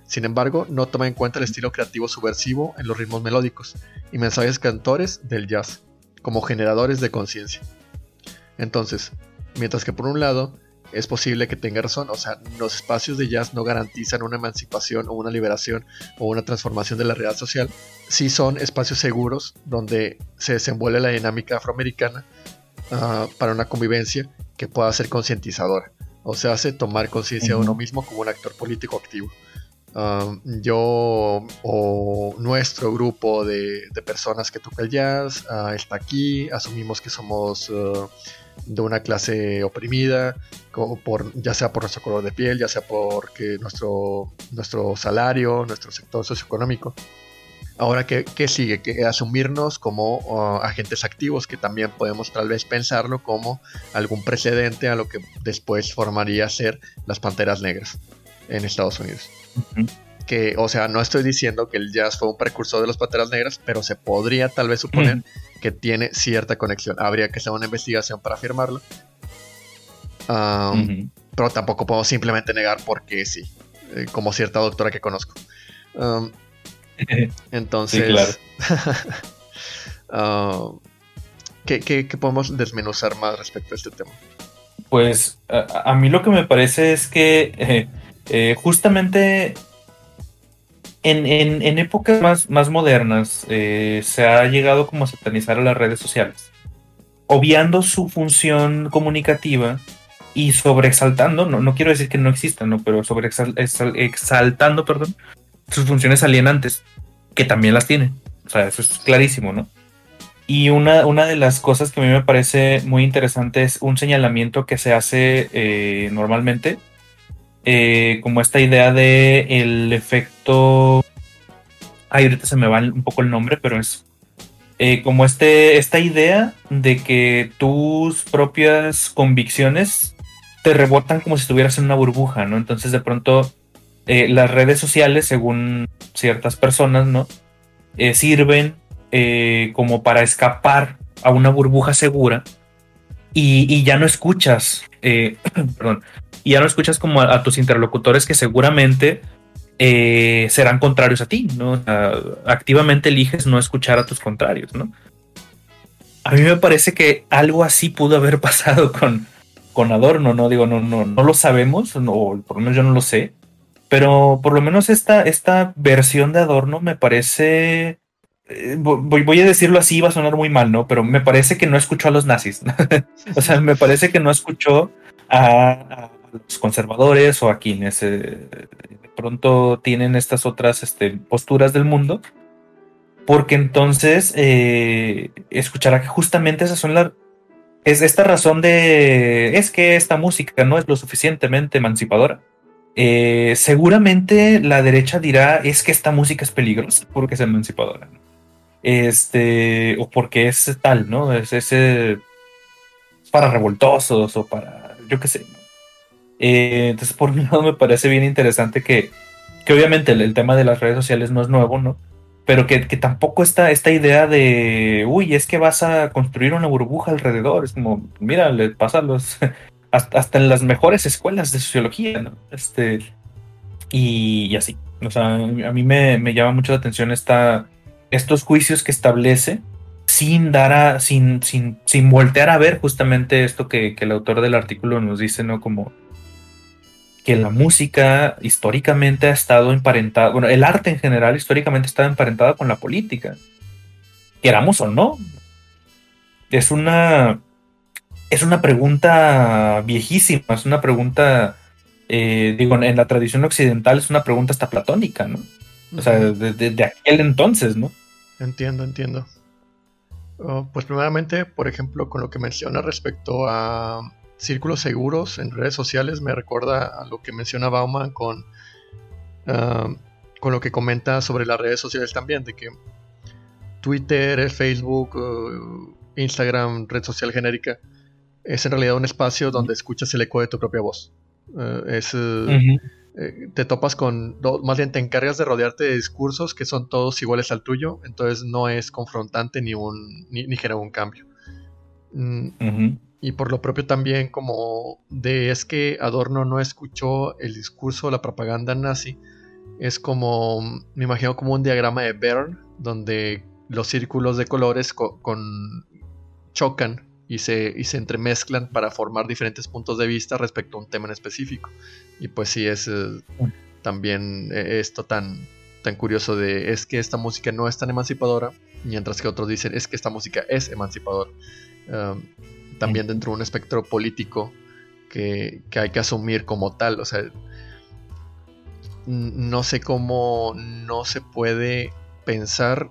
Sin embargo, no toma en cuenta el estilo creativo subversivo en los ritmos melódicos y mensajes cantores del jazz, como generadores de conciencia. Entonces, mientras que por un lado, es posible que tenga razón. O sea, los espacios de jazz no garantizan una emancipación o una liberación o una transformación de la realidad social. Sí son espacios seguros donde se desenvuelve la dinámica afroamericana ah, para una convivencia que pueda ser concientizadora. O sea, hace tomar conciencia de uno mismo como un actor político activo. Ah, yo o nuestro grupo de, personas que toca el jazz ah, está aquí, asumimos que somos de una clase oprimida, ya sea por nuestro color de piel, ya sea porque nuestro, nuestro salario, nuestro sector socioeconómico. Ahora, ¿qué, sigue? Que asumirnos como uh, agentes activos, que también podemos tal vez pensarlo como algún precedente a lo que después formaría ser las Panteras Negras en Estados Unidos. Que, o sea, no estoy diciendo que el jazz fue un precursor de las Panteras Negras, pero se podría tal vez suponer que tiene cierta conexión. Habría que hacer una investigación para afirmarlo. Um, pero tampoco puedo simplemente negar porque sí, eh, como cierta doctora que conozco. Um, entonces, ah, ¿qué, podemos desmenuzar más respecto a este tema? Pues a, mí lo que me parece es que eh, eh, justamente en, épocas más, más modernas eh, se ha llegado como a satanizar a las redes sociales, obviando su función comunicativa y sobreexaltando, no, no quiero decir que no existan, ¿no? pero sobreexaltando, perdón, sus funciones alienantes, que también las tiene. O sea, eso es clarísimo, ¿no? Y una, una de las cosas que a mí me parece muy interesante es un señalamiento que se hace eh, normalmente, eh, como esta idea de el efecto... Ay, ahorita se me va un poco el nombre, pero es eh, como este, esta idea de que tus propias convicciones te rebotan como si estuvieras en una burbuja, ¿no? Entonces de pronto eh, las redes sociales, según ciertas personas, ¿no? Sirven como para escapar a una burbuja segura y, ya no escuchas, perdón, y ya no escuchas como a, tus interlocutores que seguramente serán contrarios a ti, ¿no? activamente eliges no escuchar a tus contrarios, ¿no? A mí me parece que algo así pudo haber pasado con, con Adorno, ¿no? Digo, no, no, no lo sabemos, o por lo menos yo no lo sé, pero por lo menos esta, esta versión de Adorno me parece. Eh, voy, a decirlo así, va a sonar muy mal, ¿no? Pero me parece que no escuchó a los nazis. o sea, me parece que no escuchó a, los conservadores o a quienes eh, de pronto tienen estas otras este, posturas del mundo. Porque entonces eh, escuchará que justamente esas son las. Es esta razón de. Es que esta música no es lo suficientemente emancipadora eh, seguramente la derecha dirá es que esta música es peligrosa porque es emancipadora. Este, o porque es tal, ¿no? Es ese para revoltosos o para, yo qué sé. Eh, entonces, por un lado, me parece bien interesante que, que obviamente el, tema de las redes sociales no es nuevo, ¿no? Pero que, que, tampoco está esta idea de, uy, es que vas a construir una burbuja alrededor. Es como, mira, le pasa a los, hasta, en las mejores escuelas de sociología, ¿no? Este, y, así. O sea, a mí me, llama mucho la atención esta, estos juicios que establece sin dar a, sin, sin, sin voltear a ver justamente esto que, el autor del artículo nos dice, ¿no? Como que la música históricamente ha estado emparentada, bueno, el arte en general históricamente ha estado emparentada con la política, queramos o no. Es una, es una pregunta viejísima, es una pregunta, eh, digo, en la tradición occidental es una pregunta hasta platónica, ¿no? O sea, de, aquel entonces, ¿no? Entiendo, entiendo. Oh, pues primeramente, por ejemplo, con lo que menciona respecto a círculos seguros en redes sociales, me recuerda a lo que menciona Bauman con, ah, con lo que comenta sobre las redes sociales también, de que Twitter, Facebook, uh, Instagram, red social genérica, es en realidad un espacio donde escuchas el eco de tu propia voz. Eh, es, eh, eh, te topas con, más bien te encargas de rodearte de discursos que son todos iguales al tuyo, entonces no es confrontante ni, un, ni, genera un cambio. Mm, y por lo propio también como de es que Adorno no escuchó el discurso, la propaganda nazi, es como, me imagino como un diagrama de Bern, donde los círculos de colores con, chocan y se, y se entremezclan para formar diferentes puntos de vista respecto a un tema en específico. Y pues sí es eh, también eh, esto tan, tan curioso de es que esta música no es tan emancipadora, mientras que otros dicen es que esta música es emancipadora. También dentro de un espectro político que, que, hay que asumir como tal. O sea, no sé cómo no se puede pensar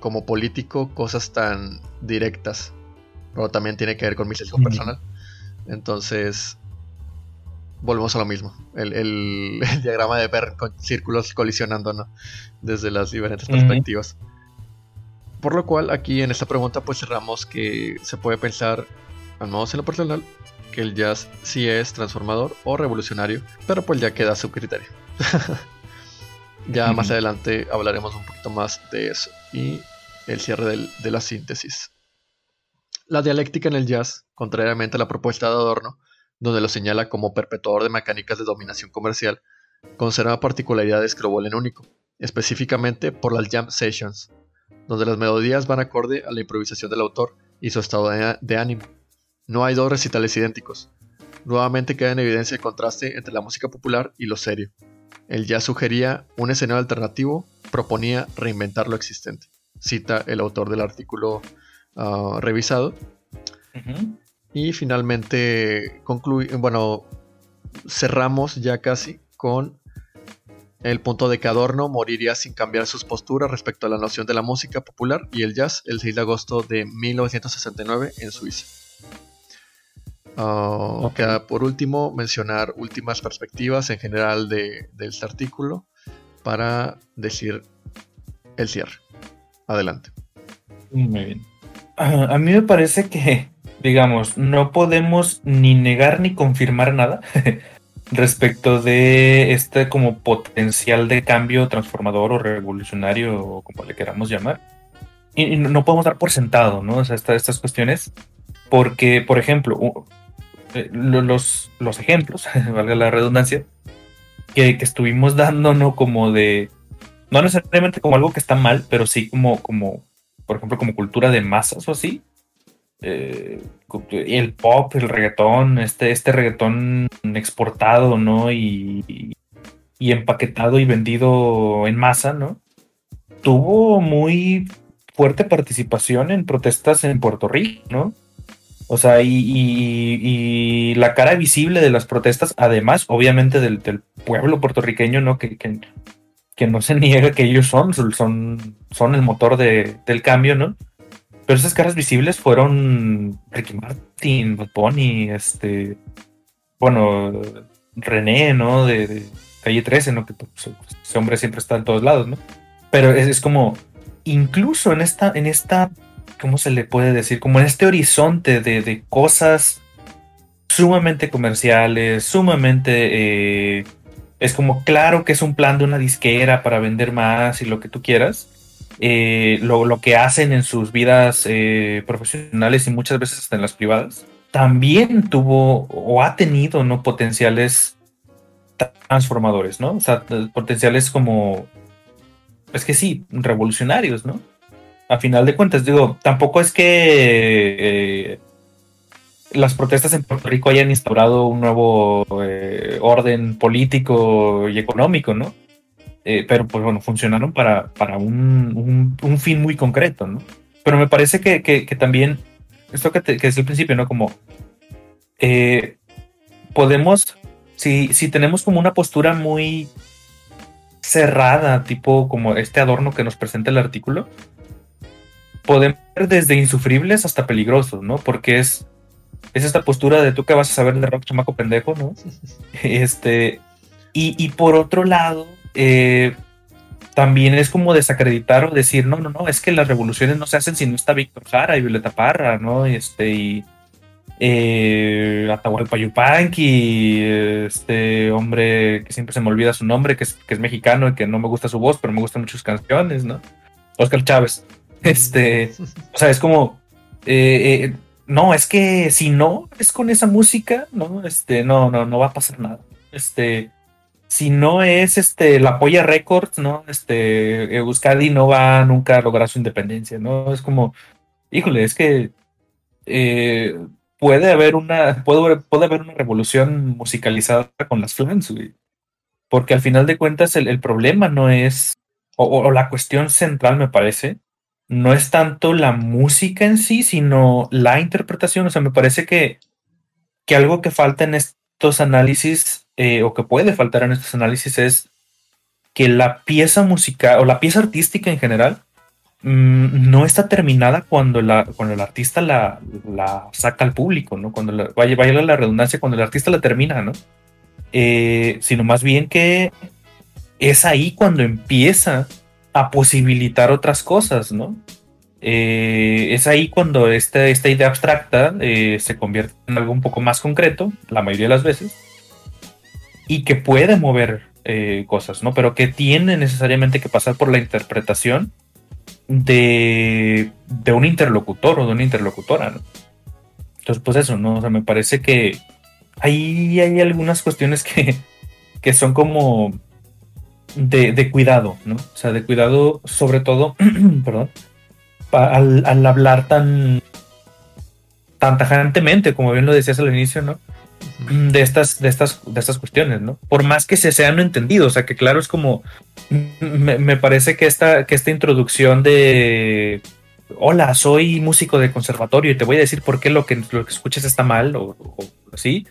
como político cosas tan directas pero también tiene que ver con mi sesión personal. Entonces, volvemos a lo mismo. El, diagrama de Bern con círculos colisionando, ¿no? Desde las diferentes perspectivas. Por lo cual, aquí en esta pregunta, pues cerramos que se puede pensar, al menos en lo personal, que el jazz sí es transformador o revolucionario, pero pues ya queda a su criterio. ya más adelante hablaremos un poquito más de eso y el cierre de la síntesis. La dialéctica en el jazz, contrariamente a la propuesta de Adorno, donde lo señala como perpetuador de mecánicas de dominación comercial, conserva particularidades que lo vuelven único, específicamente por las jam sessions, donde las melodías van acorde a la improvisación del autor y su estado de, ánimo. No hay dos recitales idénticos. Nuevamente queda en evidencia el contraste entre la música popular y lo serio. El jazz sugería un escenario alternativo, proponía reinventar lo existente. Cita el autor del artículo ah, revisado. Y finalmente bueno, cerramos ya casi con el punto de que Adorno moriría sin cambiar sus posturas respecto a la noción de la música popular y el jazz el 6 de agosto de 1969 en Suiza. Uh, Queda por último mencionar últimas perspectivas en general de, de este artículo para decir el cierre. Adelante. Muy bien. a mí me parece que digamos, no podemos ni negar ni confirmar nada respecto de este como potencial de cambio transformador o revolucionario o como le queramos llamar. Y, no podemos dar por sentado, ¿no? O sea, estas cuestiones, porque, por ejemplo, eh, los, los ejemplos, valga la redundancia, que, que, estuvimos dando, ¿no? Como de, no necesariamente como algo que está mal, pero sí como, como, por ejemplo, como cultura de masas o así, eh, el pop, el reggaetón, este, este reggaetón exportado, ¿no? Y, y, empaquetado y vendido en masa, ¿no? Tuvo muy fuerte participación en protestas en Puerto Rico, ¿no? O sea, y, y, la cara visible de las protestas, además, obviamente, del, pueblo puertorriqueño, ¿no? Que, que, que, no se niega que ellos son, son, son el motor de, del cambio, ¿no? Pero esas caras visibles fueron Ricky Martin, Bunny, este, bueno, René, ¿no? De, Calle 13, ¿no? Que pues, ese hombre siempre está en todos lados, ¿no? Pero es, como, incluso en esta, en esta, ¿cómo se le puede decir? Como en este horizonte de, cosas sumamente comerciales, sumamente... Eh, es como claro que es un plan de una disquera para vender más y lo que tú quieras, eh, lo, que hacen en sus vidas eh, profesionales y muchas veces hasta en las privadas, también tuvo o ha tenido ¿no? potenciales transformadores, ¿no? O sea, potenciales como, es que sí, revolucionarios, ¿no? A final de cuentas, digo, tampoco es que eh, las protestas en Puerto Rico hayan instaurado un nuevo orden político y económico, ¿no? Eh, pero pues bueno, funcionaron para, para un, un, fin muy concreto, ¿no? Pero me parece que, que, también, esto que, que, es el principio, ¿no? Como eh, podemos, si, si tenemos como una postura muy cerrada, tipo como este adorno que nos presenta el artículo, podemos ser desde insufribles hasta peligrosos, ¿no? Porque es, es esta postura de tú que vas a saber de rock chamaco pendejo, ¿no? Este, y, y por otro lado, eh, también es como desacreditar o decir, no, no, no, es que las revoluciones no se hacen si no está Víctor Jara y Violeta Parra, ¿no? Este, y eh, Atahualpa este hombre que siempre se me olvida su nombre, que es, que es mexicano y que no me gusta su voz, pero me gustan muchas canciones, ¿no? Oscar Chávez. Este, o sea, es como, eh, eh, no, es que si no es con esa música, no, este, no, no, no va a pasar nada. Este, si no es este la Polla Records, ¿no? Este Euskadi no va nunca a lograr su independencia, ¿no? Es como, híjole, es que eh, puede haber una puede, puede, haber una revolución musicalizada con las flans, Porque al final de cuentas el, problema no es, o, la cuestión central me parece, no es tanto la música en sí, sino la interpretación. O sea, me parece que, que algo que falta en estos análisis eh, o que puede faltar en estos análisis es que la pieza musical o la pieza artística en general mm, no está terminada cuando, la, cuando el artista la, la saca al público, ¿no? Cuando vaya, vaya la redundancia, cuando el artista la termina, ¿no? eh, sino más bien que es ahí cuando empieza a posibilitar otras cosas, ¿no? Eh, es ahí cuando esta, esta idea abstracta eh, se convierte en algo un poco más concreto, la mayoría de las veces, y que puede mover cosas, ¿no? Pero que tiene necesariamente que pasar por la interpretación de, de un interlocutor o de una interlocutora, ¿no? Entonces, pues eso, ¿no? O sea, me parece que ahí hay algunas cuestiones que, que son como de, cuidado, ¿no? O sea, de cuidado sobre todo, perdón, al, hablar tan, tan tajantemente, como bien lo decías al inicio, ¿no? De estas, de estas, de estas cuestiones, ¿no? Por más que se sean entendido, o sea, que claro, es como, me, parece que esta, que esta introducción de, hola, soy músico de conservatorio y te voy a decir por qué lo que, lo que escuchas está mal o, así.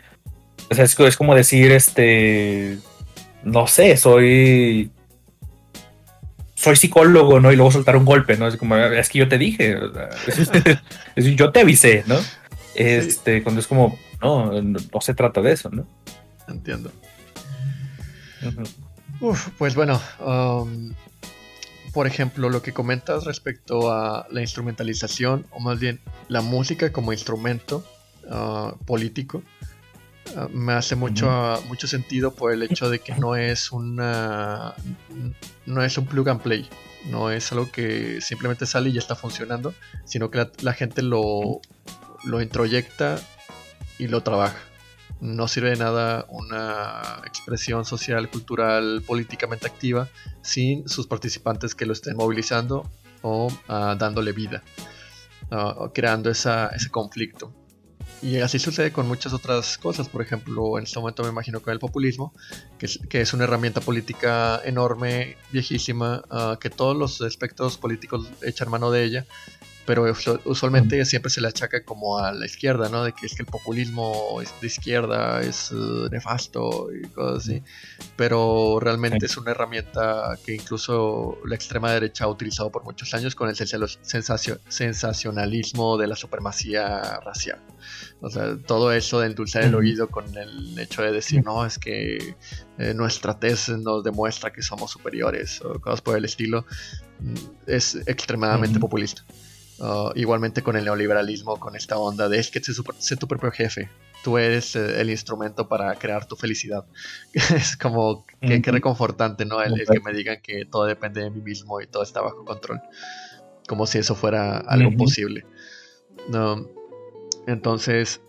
O sea, es, como decir, este, no sé, soy soy psicólogo, ¿no? Y luego soltar un golpe, ¿no? Es como, es que yo te dije, yo te avisé, ¿no? Este, cuando es como, no, no, se trata de eso, ¿no? Entiendo. Uf, pues bueno, um, por ejemplo, lo que comentas respecto a la instrumentalización, o más bien la música como instrumento uh, político, uh, me hace mucho, mucho sentido por el hecho de que no es una no es un plug and play, no es algo que simplemente sale y ya está funcionando, sino que la, gente lo, lo introyecta y lo trabaja no sirve de nada una expresión social, cultural, políticamente activa sin sus participantes que lo estén movilizando o ah, dándole vida, uh, creando ese conflicto. Y así sucede con muchas otras cosas, por ejemplo, en este momento me imagino con el populismo, que es, una herramienta política enorme, viejísima, ah, que todos los espectros políticos echan mano de ella, pero usualmente siempre se le achaca como a la izquierda, ¿no? De que es que el populismo de izquierda, es uh, nefasto y cosas así. Pero realmente es una herramienta que incluso la extrema derecha ha utilizado por muchos años con el sensacionalismo de la supremacía racial. O sea, todo eso de endulzar el oído con el hecho de decir, no, es que eh, nuestra tesis nos demuestra que somos superiores o cosas por el estilo, mm, es extremadamente populista. Uh, igualmente con el neoliberalismo, con esta onda de es que sé, tu propio jefe, tú eres eh, el instrumento para crear tu felicidad. es como que, reconfortante, ¿no? El, que me digan que todo depende de mí mismo y todo está bajo control. Como si eso fuera algo posible. entonces,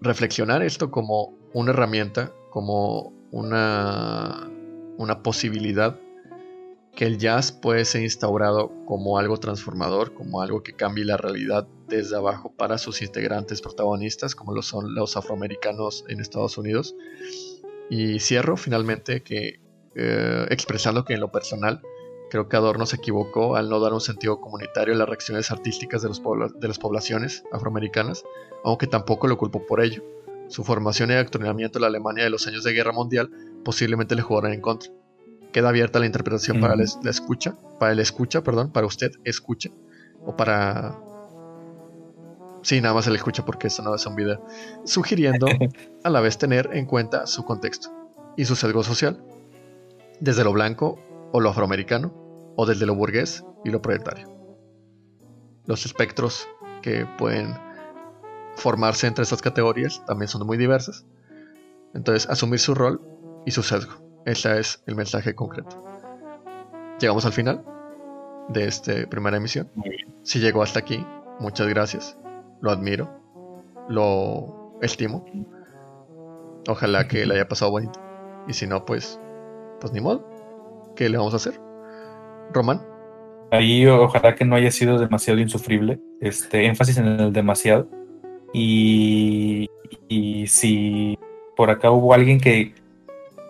reflexionar esto como una herramienta, como una, una posibilidad que el jazz puede ser instaurado como algo transformador, como algo que cambie la realidad desde abajo para sus integrantes protagonistas, como lo son los afroamericanos en Estados Unidos. Y cierro finalmente que eh, expresando que en lo personal creo que Adorno se equivocó al no dar un sentido comunitario a las reacciones artísticas de, los de las poblaciones afroamericanas, aunque tampoco lo culpo por ello. Su formación y adoctrinamiento en la Alemania de los años de guerra mundial posiblemente le jugaron en contra queda abierta la interpretación para la escucha, para el escucha, perdón, para usted escucha, o para... Sí, nada más el escucha porque eso no es un video. Sugiriendo a la vez tener en cuenta su contexto y su sesgo social, desde lo blanco o lo afroamericano, o desde lo burgués y lo proletario. Los espectros que pueden formarse entre estas categorías también son muy diversas. Entonces, asumir su rol y su sesgo. Ese es el mensaje concreto. Llegamos al final de esta primera emisión. Si llegó hasta aquí, muchas gracias. Lo admiro. Lo estimo. Ojalá que le haya pasado bonito. Y si no, pues, pues ni modo. ¿Qué le vamos a hacer? Román. Ahí ojalá que no haya sido demasiado insufrible. Este énfasis en el demasiado. Y, y si por acá hubo alguien que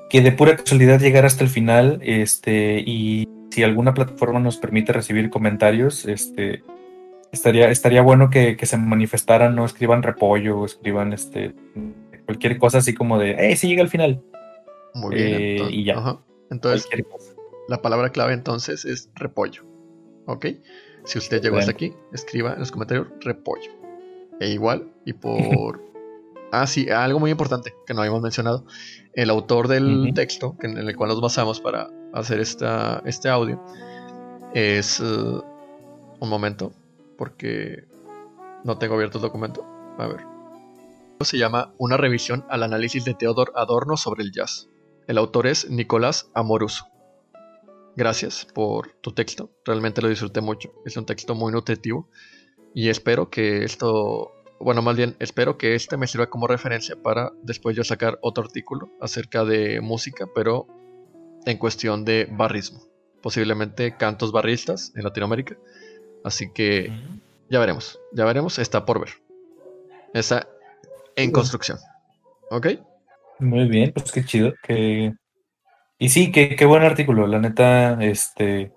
que de pura casualidad llegar hasta el final, este, y si alguna plataforma nos permite recibir comentarios, este, estaría, estaría bueno que, se manifestaran, no escriban repollo, escriban este, cualquier cosa así como de, hey, si llega al final. Muy bien. Eh, entonces, y ya. Entonces, la palabra clave entonces es repollo. ¿Ok? Si usted llegó hasta aquí, escriba en los comentarios repollo. E igual, y por Ah, sí, algo muy importante que no habíamos mencionado. El autor del texto en el cual nos basamos para hacer esta, este audio es... Uh, un momento, porque no tengo abierto el documento. A ver. Se llama Una revisión al análisis de Theodor Adorno sobre el jazz. El autor es Nicolás Amoruso. Gracias por tu texto, realmente lo disfruté mucho. Es un texto muy nutritivo y espero que esto, bueno, más bien espero que este me sirva como referencia para después yo sacar otro artículo acerca de música, pero en cuestión de barrismo. Posiblemente cantos barristas en Latinoamérica. Así que ya veremos, ya veremos, está por ver. Está en construcción. ¿Ok? Muy bien, pues qué chido. Que... Y sí, qué, qué buen artículo. La neta, este,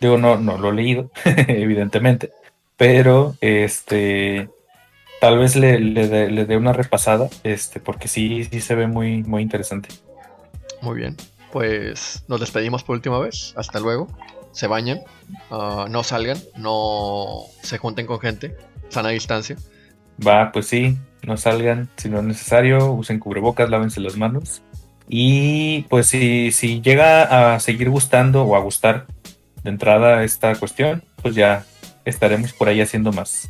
digo, no, no lo he leído, evidentemente, pero este, tal vez le, le, dé una repasada, este, porque sí, sí se ve muy, muy interesante. Muy bien, pues nos despedimos por última vez. Hasta luego. Se bañen, ah, no salgan, no se junten con gente, sana distancia. Va, pues sí, no salgan si no es necesario, usen cubrebocas, lávense las manos. Y pues si, si llega a seguir gustando o a gustar de entrada esta cuestión, pues ya estaremos por ahí haciendo más.